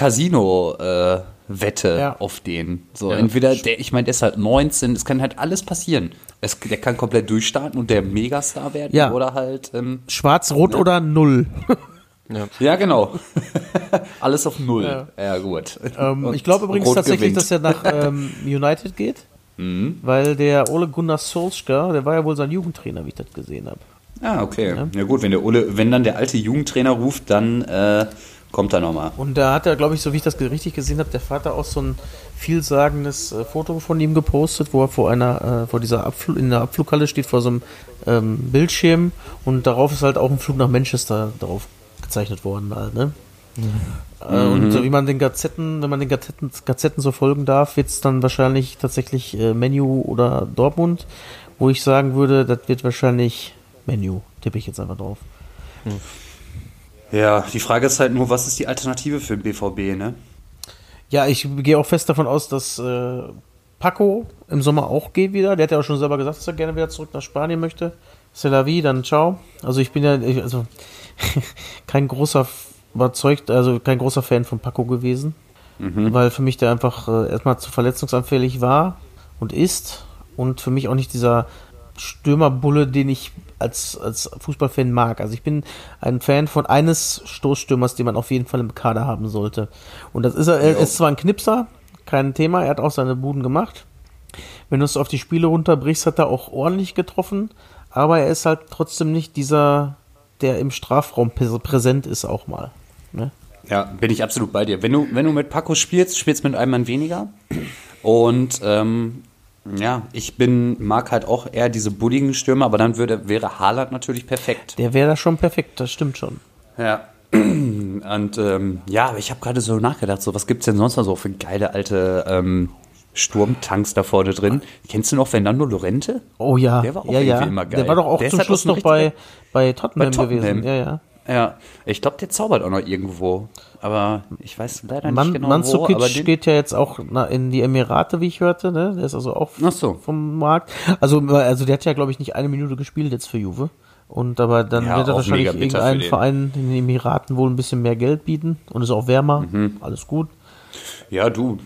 Casino-Wette Ja. auf den. So, entweder, der, ich meine, der ist halt 19, es kann halt alles passieren. Es, der kann komplett durchstarten und der Megastar werden Ja. oder halt, ähm, schwarz-rot oder null. ja genau. alles auf Null. Ja. Ja, gut. ähm, ich glaube übrigens Rot tatsächlich, gewinnt. dass er nach ähm, United geht. Weil der Ole Gunnar Solskjaer, der war ja wohl sein Jugendtrainer, wie ich das gesehen habe. Ah, okay. Ja. gut, wenn der Ole, wenn dann der alte Jugendtrainer ruft, dann äh, kommt er nochmal. Und da hat er, glaube ich, so wie ich das richtig gesehen habe, der Vater auch so ein vielsagendes äh, Foto von ihm gepostet, wo er vor einer, äh, vor dieser Abflug, in der Abflughalle steht, vor so einem ähm, Bildschirm und darauf ist halt auch ein Flug nach Manchester drauf gezeichnet worden halt, ne? Äh, Und so wie man den Gazetten, wenn man den Gazetten, Gazetten so folgen darf, wird es dann wahrscheinlich tatsächlich äh, Menu oder Dortmund, wo ich sagen würde, das wird wahrscheinlich Menu, tippe ich jetzt einfach drauf. Ja, die Frage ist halt nur, was ist die Alternative für den BVB, ne? Ja, ich gehe auch fest davon aus, dass äh, Paco im Sommer auch geht wieder. Der hat ja auch schon selber gesagt, dass er gerne wieder zurück nach Spanien möchte. C'est la vie, dann ciao. Also ich bin ja ich, also kein großer überzeugt, also kein großer Fan von Paco gewesen, weil für mich der einfach äh, erstmal zu verletzungsanfällig war und ist und für mich auch nicht dieser Stürmerbulle, den ich als, als Fußballfan mag. Also ich bin ein Fan von eines Stoßstürmers, den man auf jeden Fall im Kader haben sollte. Und das ist er, er ist zwar ein Knipser, kein Thema, er hat auch seine Buden gemacht. Wenn du es auf die Spiele runterbrichst, hat er auch ordentlich getroffen, aber er ist halt trotzdem nicht dieser der im Strafraum präs- präsent ist auch mal. Ne? Ja, bin ich absolut bei dir. Wenn du, wenn du mit Paco spielst, spielst mit einem Mann weniger. Und ähm, ja, ich bin, mag halt auch eher diese bulligen Stürmer, aber dann würde, wäre Haaland natürlich perfekt. Der wäre da schon perfekt, das stimmt schon. Ja. Und ähm, ja, aber ich habe gerade so nachgedacht, so was gibt's denn sonst noch so für geile alte ähm, Sturmtanks da vorne drin? Kennst du noch Fernando Lorente? Oh ja, Der war auch ja, ja. immer geil. Der war doch auch Der zum halt Schluss noch bei, bei Tottenham, Bei Tottenham. gewesen. Ja, ja. Ja, ich glaube, der zaubert auch noch irgendwo. Aber ich weiß leider nicht Man, genau Mandzukic wo. Aber den, geht ja jetzt auch in die Emirate, wie ich hörte. Ne? Der ist also auch so. vom Markt. Also, also der hat ja, glaube ich, nicht eine Minute gespielt jetzt für Juve. Und aber dann Ja, wird er wahrscheinlich mega bitter irgendein für den. Verein in den Emiraten wohl ein bisschen mehr Geld bieten und ist auch wärmer. Mhm. Alles gut. ja, du.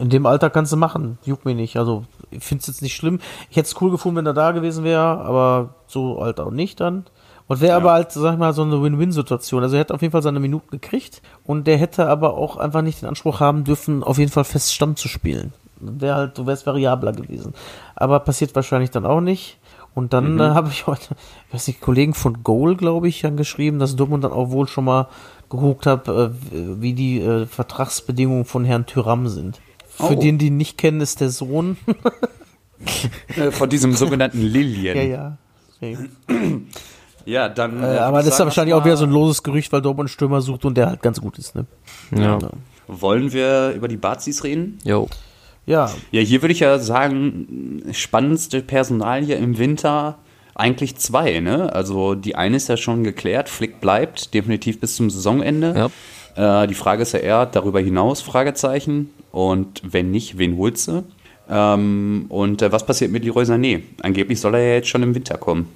In dem Alter kannst du machen. Juckt mich nicht. Also, ich finde es jetzt nicht schlimm. Ich hätte es cool gefunden, wenn er da gewesen wäre, aber so alt auch nicht dann. Und wäre aber halt, sag ich mal, so eine Win-Win-Situation. Also er hätte auf jeden Fall seine Minuten gekriegt und der hätte aber auch einfach nicht den Anspruch haben dürfen, auf jeden Fall fest Stamm zu spielen. Wäre halt, du wärst variabler gewesen. Aber passiert wahrscheinlich dann auch nicht. Und dann äh, habe ich heute, ich weiß nicht, Kollegen von Goal, glaube ich, angeschrieben, dass Dortmund dann auch wohl schon mal geguckt hat, äh, wie die äh, Vertragsbedingungen von Herrn Tyram sind. Für Oh. den, die ihn nicht kennen, ist der Sohn. Äh, von diesem sogenannten Lilien. ja, ja. Okay. Ja, dann. Äh, aber das ist ja wahrscheinlich auch wieder so ein loses Gerücht, weil Dortmund Stürmer sucht und der halt ganz gut ist, ne? Ja. Wollen wir über die Bazis reden? Jo. Ja, Ja, hier würde ich ja sagen, spannendste Personal hier im Winter eigentlich zwei, ne? Also die eine ist ja schon geklärt, Flick bleibt definitiv bis zum Saisonende. Äh, die Frage ist ja eher darüber hinaus, Fragezeichen. Und wenn nicht, wen holst du? Ähm, und äh, was passiert mit Leroy Sané? Angeblich soll er ja jetzt schon im Winter kommen.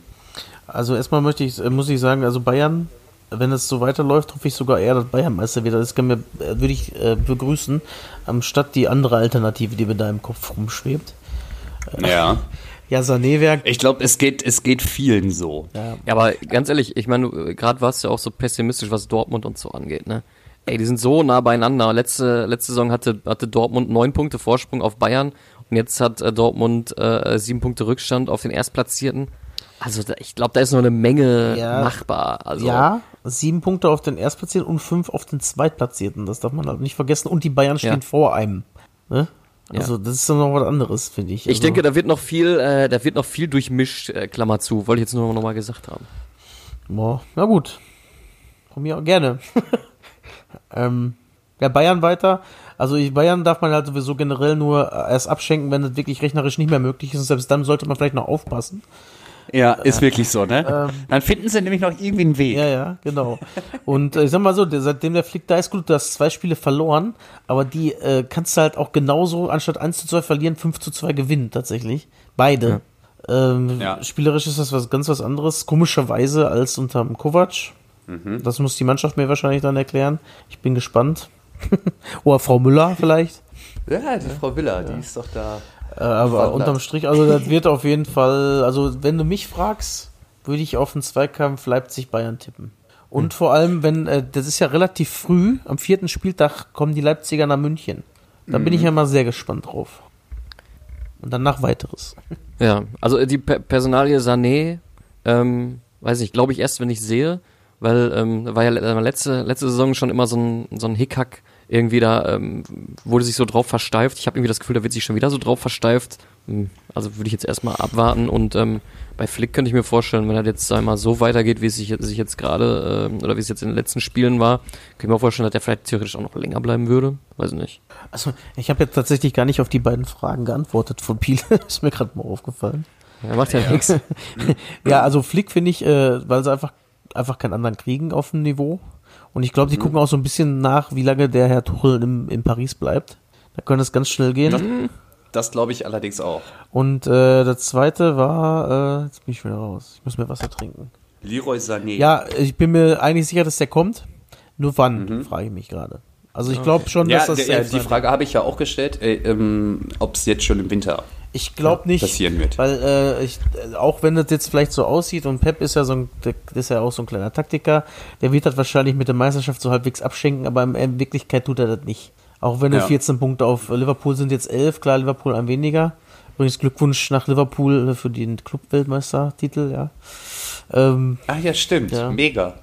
Also erstmal möchte ich, äh, muss ich sagen, also Bayern, wenn es so weiterläuft, hoffe ich sogar eher, dass Bayern Meister wird. Das kann mir, äh, würde ich äh, begrüßen, anstatt die andere Alternative, die mir da im Kopf rumschwebt. Ja. Ja, Sané wäre, Ich glaube, es geht, es geht vielen so. ja, Ja, aber ganz ehrlich, ich meine, gerade warst du ja auch so pessimistisch, was Dortmund und so angeht, ne? Ey, die sind so nah beieinander. Letzte, letzte Saison hatte, hatte Dortmund neun Punkte Vorsprung auf Bayern und jetzt hat äh, Dortmund äh, sieben Punkte Rückstand auf den Erstplatzierten. Also ich glaube, da ist noch eine Menge Ja. machbar. Also, ja, sieben Punkte auf den Erstplatzierten und fünf auf den Zweitplatzierten. Das darf man halt nicht vergessen. Und die Bayern stehen Ja. vor einem. Ne? Ja. Also, das ist dann noch was anderes, finde ich. Ich also, denke, da wird noch viel, äh, da wird noch viel durchmischt, äh, Klammer zu, wollte ich jetzt nur noch mal gesagt haben. Boah, na gut. Von mir auch gerne. ähm, ja, Bayern weiter. Also ich, Bayern darf man halt sowieso generell nur erst abschenken, wenn es wirklich rechnerisch nicht mehr möglich ist. Und selbst dann sollte man vielleicht noch aufpassen. Ja, ist wirklich so, ne? Dann finden sie nämlich noch irgendwie einen Weg. Ja, ja, genau. Und äh, ich sag mal so, der, seitdem der Flick da ist, gut, du hast zwei Spiele verloren, aber die äh, kannst du halt auch genauso, anstatt 1 zu 2 verlieren, 5 zu 2 gewinnen, tatsächlich. Beide. Ähm, Ja. Spielerisch ist das was ganz was anderes, komischerweise als unter dem Kovac. Das muss die Mannschaft mir wahrscheinlich dann erklären. Ich bin gespannt. Oder Frau Müller vielleicht. Ja, die Frau Willer, die ist doch da. Äh, aber Wandert. unterm Strich, also das wird auf jeden Fall, also wenn du mich fragst, würde ich auf den Zweikampf Leipzig-Bayern tippen. Und vor allem, wenn, äh, das ist ja relativ früh, am vierten Spieltag kommen die Leipziger nach München. Da bin ich ja mal sehr gespannt drauf. Und danach weiteres. Ja, also äh, die Pe Personalie Sané, ähm, weiß ich, glaube ich erst, wenn ich sehe, weil ähm, war ja le- letzte, letzte Saison schon immer so ein, so ein Hickhack irgendwie da, ähm, wurde sich so drauf versteift. Ich habe irgendwie das Gefühl, da wird sich schon wieder so drauf versteift. Hm, Also würde ich jetzt erstmal abwarten und ähm, bei Flick könnte ich mir vorstellen, wenn er jetzt einmal so weitergeht, wie es sich, jetzt- sich jetzt gerade ähm, oder wie es jetzt in den letzten Spielen war, könnte ich mir auch vorstellen, dass der vielleicht theoretisch auch noch länger bleiben würde. Weiß ich nicht. Also, ich habe jetzt tatsächlich gar nicht auf die beiden Fragen geantwortet von Piele. ist mir gerade mal aufgefallen. Er macht ja, nichts. Ja, also Flick finde ich, äh, weil sie einfach, einfach keinen anderen kriegen auf dem Niveau. Und ich glaube, die gucken auch so ein bisschen nach, wie lange der Herr Tuchel im, in Paris bleibt. Da könnte es ganz schnell gehen. Das glaube ich allerdings auch. Und äh, das zweite war, äh, jetzt bin ich wieder raus. Ich muss mir Wasser trinken. Leroy Sané. Ja, ich bin mir eigentlich sicher, dass der kommt. Nur wann, frage ich mich gerade. Also ich glaube schon, Ja, dass das der, ja, safe die Frage habe ich ja auch gestellt, äh, ähm, ob es jetzt schon im Winter Ich glaube nicht, passieren wird. weil äh, ich, auch wenn das jetzt vielleicht so aussieht und Pep ist ja so ein, der ist ja auch so ein kleiner Taktiker, der wird das wahrscheinlich mit der Meisterschaft so halbwegs abschenken, aber in, Wirklichkeit tut er das nicht. Auch wenn Ja. er 14 Punkte auf Liverpool sind jetzt 11, klar Liverpool ein weniger. Übrigens Glückwunsch nach Liverpool für den Club-Weltmeistertitel, ja. Ähm, Ach ja, stimmt. Ja. Mega.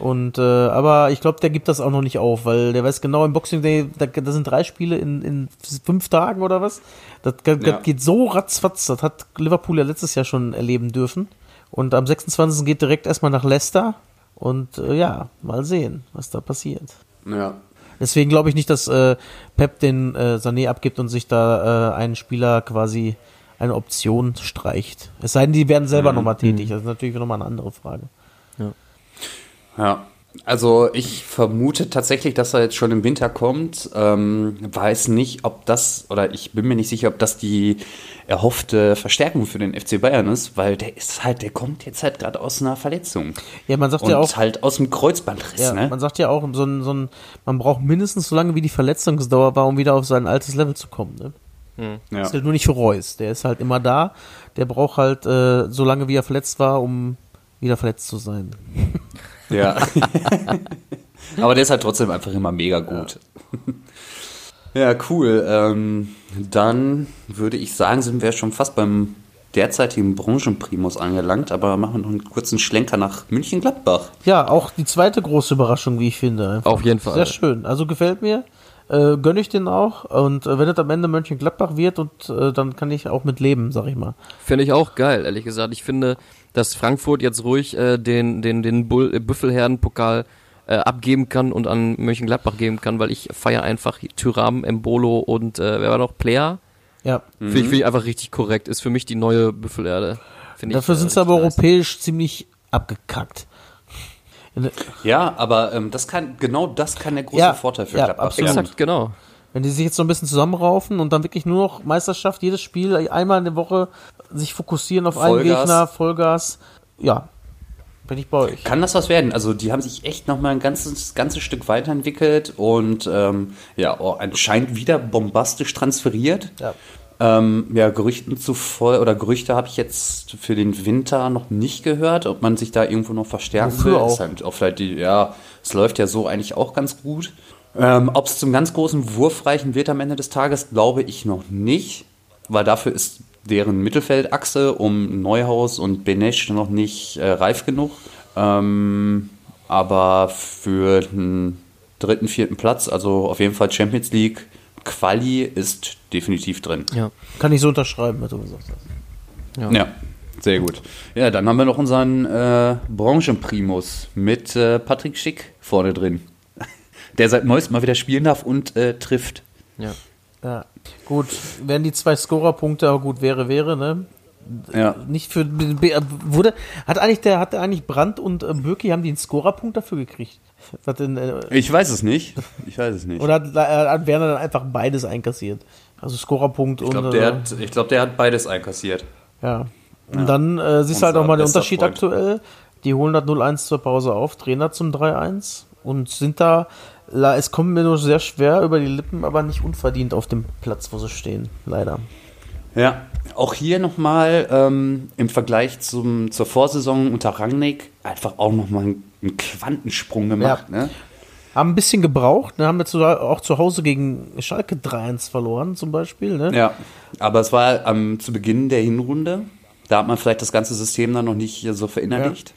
Und äh, aber ich glaube, der gibt das auch noch nicht auf, weil der weiß genau, im Boxing Day, da, das sind drei Spiele in, in fünf Tagen oder was. Das, das Ja. geht so ratzfatz. Das hat Liverpool ja letztes Jahr schon erleben dürfen. Und am 26. geht direkt erstmal nach Leicester. Und äh, ja, mal sehen, was da passiert. Ja. Deswegen glaube ich nicht, dass äh, Pep den äh, Sané abgibt und sich da äh, einen Spieler quasi eine Option streicht. Es sei denn, die werden selber nochmal tätig. Das ist natürlich nochmal eine andere Frage. Ja. Also ich vermute tatsächlich, dass er jetzt schon im Winter kommt. Ähm, weiß nicht, ob das, oder ich bin mir nicht sicher, ob das die erhoffte Verstärkung für den FC Bayern ist, weil der ist halt, der kommt jetzt halt gerade aus einer Verletzung. Ja, man sagt Und ja auch, halt aus dem Kreuzbandriss, ja, ne? man sagt ja auch, so ein, so ein, man braucht mindestens so lange, wie die Verletzungsdauer war, um wieder auf sein altes Level zu kommen. Ne? Ja. Das ist halt nur nicht für Reus. Der ist halt immer da. Der braucht halt äh, so lange, wie er verletzt war, um wieder verletzt zu sein. Ja. Aber der ist halt trotzdem einfach immer mega gut. Ja, cool. Ähm, dann würde ich sagen, sind wir schon fast beim derzeitigen Branchenprimus angelangt, aber machen wir noch einen kurzen Schlenker nach München-Gladbach. Ja, auch die zweite große Überraschung, wie ich finde. Einfach. Auf jeden Fall. Sehr schön. Also gefällt mir. Äh, gönne ich den auch. Und äh, wenn es am Ende Mönchengladbach wird, und äh, dann kann ich auch mit leben, sag ich mal. Finde ich auch geil, ehrlich gesagt. Ich finde, dass Frankfurt jetzt ruhig äh, den, den, den Bull, äh, Büffelherden-Pokal äh, abgeben kann und an Mönchengladbach geben kann, weil ich feiere einfach Tyram, Embolo und äh, wer war noch? Player? Ja. Finde ich, finde ich einfach richtig korrekt. Ist für mich die neue Büffelerde. Finde ich, Dafür äh, sind sie aber nice. europäisch ziemlich abgekackt. Ja, aber ähm, das kann, genau das kann der große Ja, Vorteil für ja, Gladbach werden. Exakt, genau. Wenn die sich jetzt so ein bisschen zusammenraufen und dann wirklich nur noch Meisterschaft, jedes Spiel einmal in der Woche sich fokussieren auf einen Vollgas. Gegner, Vollgas, ja, bin ich bei euch. Kann das was werden? Also die haben sich echt noch mal ein ganzes, ganzes Stück weiterentwickelt und ähm, ja, oh, anscheinend wieder bombastisch transferiert. Ja. Ähm, ja, Gerüchten zufolge oder Gerüchte habe ich jetzt für den Winter noch nicht gehört, ob man sich da irgendwo noch verstärken Wofür will. auch? Halt auch vielleicht die, ja, es läuft ja so eigentlich auch ganz gut. Ähm, ob es zum ganz großen Wurf reichen wird am Ende des Tages, glaube ich noch nicht, weil dafür ist deren Mittelfeldachse um Neuhaus und Benesch noch nicht äh, reif genug. Ähm, aber für den dritten, vierten Platz, also auf jeden Fall Champions League, Quali ist definitiv drin. Ja. Kann ich so unterschreiben, was du gesagt hast. Ja, sehr gut. Ja, dann haben wir noch unseren äh, Branchenprimus mit äh, Patrick Schick vorne drin. Der seit neuestem mal wieder spielen darf und äh, trifft. Ja. Ja, gut, wären die zwei Scorerpunkte, aber gut, wäre, wäre, ne? Ja. Nicht für, wurde, hat eigentlich der, hat eigentlich Brandt und äh, Bürki, haben die einen Scorerpunkt dafür gekriegt? Denn, äh, Ich weiß es nicht. Ich weiß es nicht. oder hat, äh, hat Werner dann einfach beides einkassiert? Also Scorerpunkt Ich und, glaube, der, äh, hat, ich glaub, der hat beides einkassiert. Ja. Und dann äh, siehst du halt auch mal den Unterschied Freund. aktuell. Die holen das 0-1 zur Pause auf, Trainer zum 3-1 und sind da, es kommt mir nur sehr schwer über die Lippen, aber nicht unverdient auf dem Platz, wo sie stehen. Leider. Ja, auch hier nochmal ähm, im Vergleich zum, zur Vorsaison unter Rangnick einfach auch nochmal einen, Quantensprung gemacht. Ja. Ne? Haben ein bisschen gebraucht, ne? haben jetzt sogar auch zu Hause gegen Schalke 3-1 verloren, zum Beispiel. Ne? Ja, aber es war ähm, zu Beginn der Hinrunde. Da hat man vielleicht das ganze System dann noch nicht so verinnerlicht.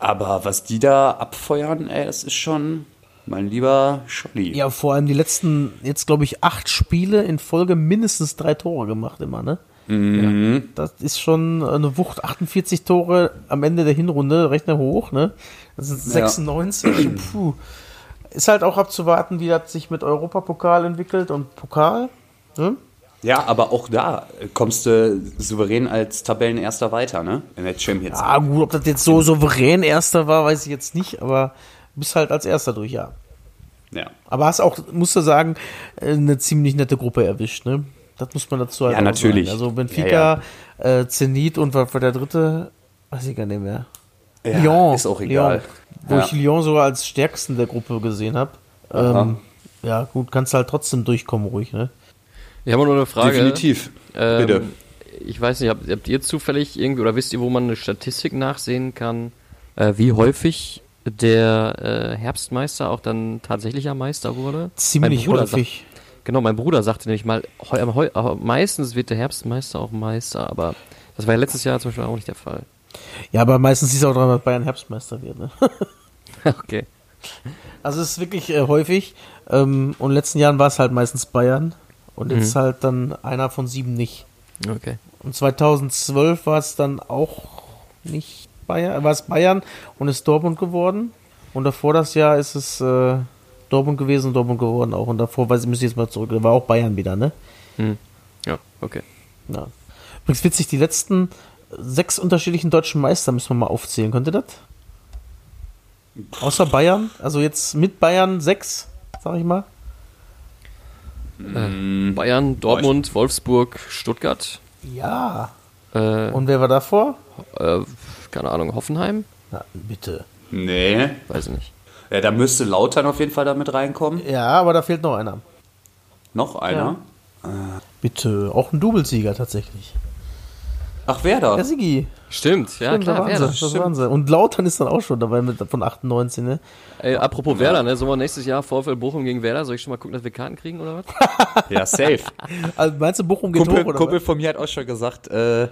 Aber was die da abfeuern, ey, das ist schon mein lieber Scholli. Ja, vor allem die letzten, jetzt glaube ich, acht Spiele in Folge mindestens drei Tore gemacht immer, ne? Ja, das ist schon eine Wucht. 48 Tore am Ende der Hinrunde, rechne hoch, ne? Das sind 96. Puh. Ist halt auch abzuwarten, wie das sich mit Europapokal entwickelt und Pokal. Ne? Ja, aber auch da kommst du souverän als Tabellenerster weiter, ne? In der Champions League. Ah, gut, ob das jetzt so souverän Erster war, weiß ich jetzt nicht, aber bist halt als Erster durch, ja. Ja. Aber hast auch, musst du sagen, äh, eine ziemlich nette Gruppe erwischt, ne? Das muss man dazu halt Ja, natürlich. sagen. Also Benfica, Ja, Äh, Zenit und was war der dritte? Weiß ich gar nicht mehr. Ja, Lyon. ist auch egal. Lyon, wo Ja. ich Lyon sogar als stärksten der Gruppe gesehen habe. Ähm, ja, gut, kannst halt trotzdem durchkommen, ruhig, ne? Ich habe noch eine Frage. Definitiv. Ähm, Bitte. Ich weiß nicht, habt, habt ihr zufällig irgendwie oder wisst ihr, wo man eine Statistik nachsehen kann, äh, wie häufig der äh, Herbstmeister auch dann tatsächlicher Meister wurde? Ziemlich häufig. Genau, mein Bruder sagte nämlich mal, heu, heu, heu, meistens wird der Herbstmeister auch Meister, aber das war ja letztes Jahr zum Beispiel auch nicht der Fall. Ja, aber meistens ist es auch daran, dass Bayern Herbstmeister wird. Ne? okay. Also es ist wirklich äh, häufig. Ähm, und in den letzten Jahren war es halt meistens Bayern. Und jetzt Mhm. halt dann einer von sieben nicht. Okay. Und 2012 war es dann auch nicht Bayern, war es Bayern und ist Dortmund geworden. Und davor das Jahr ist es äh, Dortmund gewesen und Dortmund geworden auch. Und davor, weiß ich, müsste ich jetzt mal zurück, war auch Bayern wieder, ne? Hm. Ja, okay. Ja. Übrigens witzig, die letzten sechs unterschiedlichen deutschen Meister müssen wir mal aufzählen. Könnt ihr das? Außer Bayern, also jetzt mit Bayern sechs, sag ich mal. Hm. Bayern, Dortmund, Wolfsburg, Stuttgart. Ja. Äh, Und wer war davor? äh, keine Ahnung, Hoffenheim? Na, bitte. Nee. Weiß ich nicht. Ja, da müsste Lautern auf jeden Fall damit reinkommen. Ja, aber da fehlt noch einer. Noch einer. Bitte. Auch ein Doublesieger tatsächlich. Ach, wer da? Ja, Sigi. Stimmt, ja Stimmt, klar, Werder. das waren sie. Und Lautern ist dann auch schon dabei mit, von 98, ne? Ey, apropos Werder, ne? Sollen wir nächstes Jahr VfL Bochum gegen Werder? Soll ich schon mal gucken, dass wir Karten kriegen oder was? Ja, safe. Also meinst du, Bochum geht Kumpel, hoch oder Kumpel von mir hat auch schon gesagt, äh,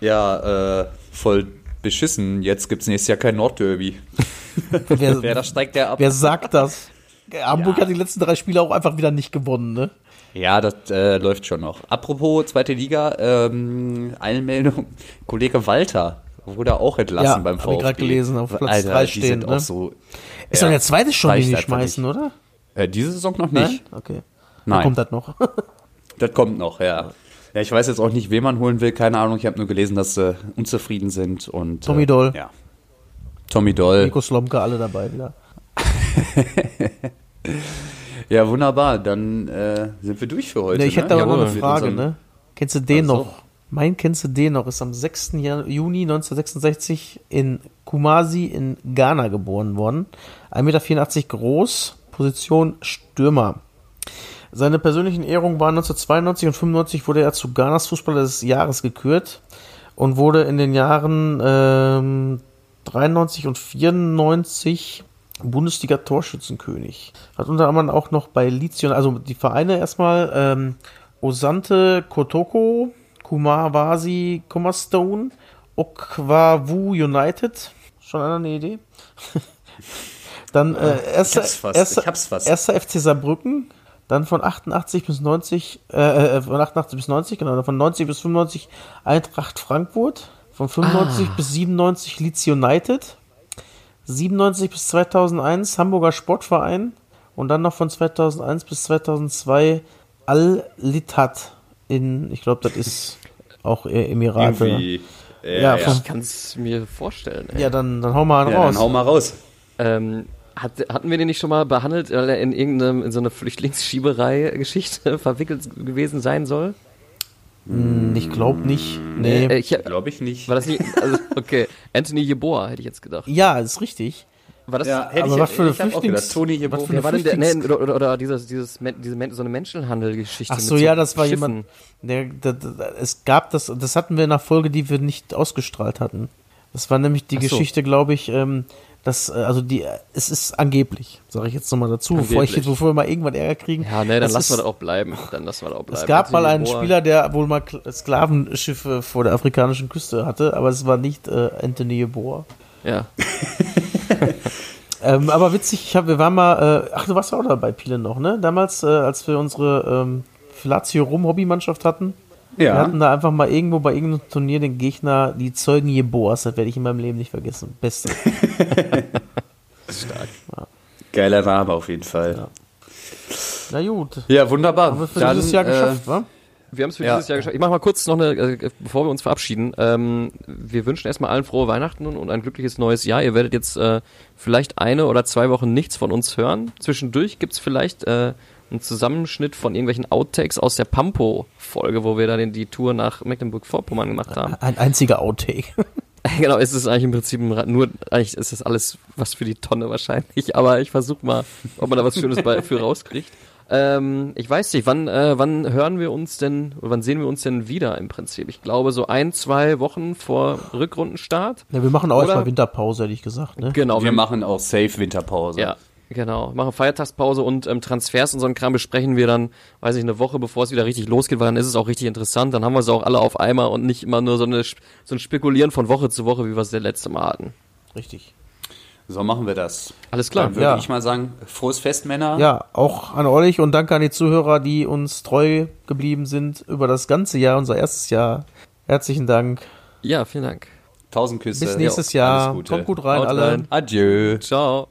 ja, äh, voll beschissen, jetzt gibt's nächstes Jahr kein Nordderby. Wer, Wer da steigt der ab? wer sagt das? Hamburg hat die letzten drei Spiele auch einfach wieder nicht gewonnen, ne? Ja, das äh, läuft schon noch. Apropos zweite Liga, ähm, eine Meldung, Kollege Walter wurde auch entlassen Ja, beim VfB. ich grad gelesen, auf Platz Alter, drei die stehend, sind ne? auch so. Ist ja, doch der zweite schon, den die schmeißen, nicht. oder? Äh, diese Saison noch nicht. Nein? Okay. Dann Nein. kommt das noch. Das kommt noch, ja. Ja, ich weiß jetzt auch nicht, wen man holen will, keine Ahnung. Ich habe nur gelesen, dass sie unzufrieden sind und Tommy äh, Doll. Ja. Tommy Doll. Nico Slomka, alle dabei wieder. Ja, wunderbar. Dann äh, sind wir durch für heute. Ne, ich hätte ne? aber noch eine Frage, ne? Kennst du den Ach so. noch? Mein kennst du den noch? Ist am 6. Jan- Juni 1966 in Kumasi in Ghana geboren worden. 1,84 Meter groß, Position Stürmer. Seine persönlichen Ehrungen waren 1992 und 95 wurde er zu Ghanas Fußballer des Jahres gekürt und wurde in den Jahren ähm, 93 und 94 Bundesliga-Torschützenkönig. Hat unter anderem auch noch bei United- also die Vereine erstmal ähm, Osante Kotoko, Kumawasi Kumastone, Okwawu United. Schon einer eine Idee? Dann äh, erster, erster, erster FC Saarbrücken, dann von 88 bis 90, äh, äh, von 88 bis 90, genau, von 90 bis 95 Eintracht Frankfurt, von 95 Ah. bis 97 Leeds United, 97 bis 2001 Hamburger Sportverein und dann noch von 2001 bis 2002 Al-Littat in, ich glaube, das ist auch Emirate. Irgendwie. äh, Ja, ja, Ich kann es mir vorstellen. Ey. Ja, dann, dann hau mal einen ja, raus. dann hau mal raus. Ähm, hat, hatten wir den nicht schon mal behandelt, weil er in irgendeinem, in so eine Flüchtlingsschieberei-Geschichte verwickelt gewesen sein soll? Hm, ich glaube nicht. Nee. Äh, ich, Glaube ich nicht. war das nicht, also, okay, Anthony Jeboa, hätte ich jetzt gedacht. ja, ist richtig. War das, ja, hätte Aber ich, was für eine Flüchtlings- gedacht, Toni hier was für eine war denn der, nee, oder, oder, oder dieses, dieses, diese, so eine Menschenhandelgeschichte. Ach mit so, ja, das war Schiffen. jemand. Der, der, der, es gab das, das hatten wir in einer Folge, die wir nicht ausgestrahlt hatten. Das war nämlich die so. Geschichte, glaube ich, ähm, dass, äh, also die, äh, es ist angeblich, sage ich jetzt nochmal dazu, bevor ich bevor wir mal irgendwann Ärger kriegen. Ja, nee, dann Das lassen wir das auch bleiben. Dann lassen wir das auch bleiben. Es gab mal Anthony einen Jeboa- Spieler, der wohl mal Kl- Sklavenschiffe vor der afrikanischen Küste hatte, aber es war nicht äh, Anthony Yeboah. Ja, Ähm, aber witzig, ich hab, wir waren mal, äh, ach, du warst ja auch dabei, Pile noch, ne? Damals, äh, als wir unsere ähm, Lazio Rum Hobbymannschaft hatten, wir Ja. hatten da einfach mal irgendwo bei irgendeinem Turnier den Gegner, die Zeugen Jeboas, das werde ich in meinem Leben nicht vergessen. Beste. Geiler Name auf jeden Fall. Ja, Na gut. wunderbar. Haben wir für Dann, dieses Jahr äh, geschafft, wa? wir haben es für Ja. dieses Jahr geschafft. Ich mache mal kurz noch eine, äh, bevor wir uns verabschieden. Ähm, wir wünschen erstmal allen frohe Weihnachten und, und ein glückliches neues Jahr. Ihr werdet jetzt äh, vielleicht eine oder zwei Wochen nichts von uns hören. Zwischendurch gibt's vielleicht einen Zusammenschnitt von irgendwelchen Outtakes aus der Pampo-Folge, wo wir da den, die Tour nach Mecklenburg-Vorpommern gemacht haben. Ein einziger Outtake. Genau, es ist eigentlich im Prinzip ein nur, eigentlich ist das alles was für die Tonne wahrscheinlich, aber ich versuche mal, ob man da was Schönes bei, für rauskriegt. Ähm, ich weiß nicht, wann, äh, wann hören wir uns denn, oder wann sehen wir uns denn wieder im Prinzip? Ich glaube so ein, zwei Wochen vor Rückrundenstart. Ja, wir machen auch erstmal Winterpause, hätte ich gesagt, ne? Genau, wir machen auch Safe Winterpause. ja. Genau, machen Feiertagspause und ähm, Transfers und so einen Kram besprechen wir dann, weiß ich, eine Woche bevor es wieder richtig losgeht, weil dann ist es auch richtig interessant. Dann haben wir es auch alle auf einmal und nicht immer nur so, eine, so ein Spekulieren von Woche zu Woche, wie wir es das letzte Mal hatten. Richtig. So machen wir das. Alles klar. Dann würde Ja. ich mal sagen, frohes Fest, Männer. Ja, auch an euch und danke an die Zuhörer, die uns treu geblieben sind über das ganze Jahr, unser erstes Jahr. Herzlichen Dank. Ja, vielen Dank. Tausend Küsse. Bis nächstes Ja, Jahr. alles Gute. Kommt gut rein, Haut alle. rein. Adieu. Ciao.